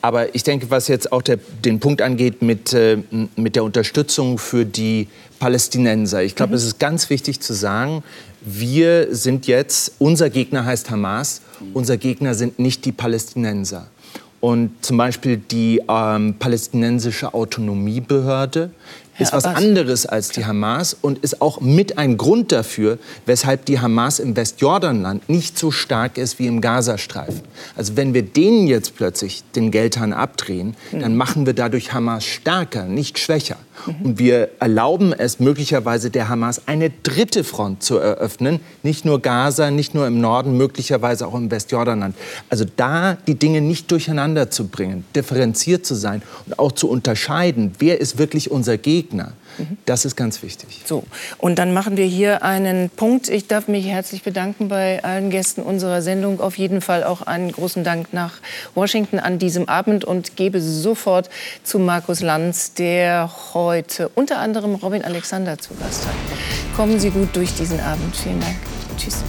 Aber ich denke, was jetzt auch der, den Punkt angeht mit, äh, mit der Unterstützung für die Palästinenser. Ich glaube, mhm. es ist ganz wichtig zu sagen, wir sind jetzt, unser Gegner heißt Hamas, unser Gegner sind nicht die Palästinenser. Und zum Beispiel die ähm, palästinensische Autonomiebehörde ist was anderes als die Hamas und ist auch mit ein Grund dafür, weshalb die Hamas im Westjordanland nicht so stark ist wie im Gazastreifen. Also wenn wir denen jetzt plötzlich den Geldhahn abdrehen, dann mhm. machen wir dadurch Hamas stärker, nicht schwächer. Und wir erlauben es möglicherweise der Hamas eine dritte Front zu eröffnen, nicht nur Gaza, nicht nur im Norden, möglicherweise auch im Westjordanland. Also da die Dinge nicht durcheinander zu bringen, differenziert zu sein und auch zu unterscheiden, wer ist wirklich unser Gegner. Das ist ganz wichtig. So, und dann machen wir hier einen Punkt. Ich darf mich herzlich bedanken bei allen Gästen unserer Sendung. Auf jeden Fall auch einen großen Dank nach Washington an diesem Abend und gebe sofort zu Markus Lanz, der heute unter anderem Robin Alexander zu Gast hat. Kommen Sie gut durch diesen Abend. Vielen Dank. Tschüss.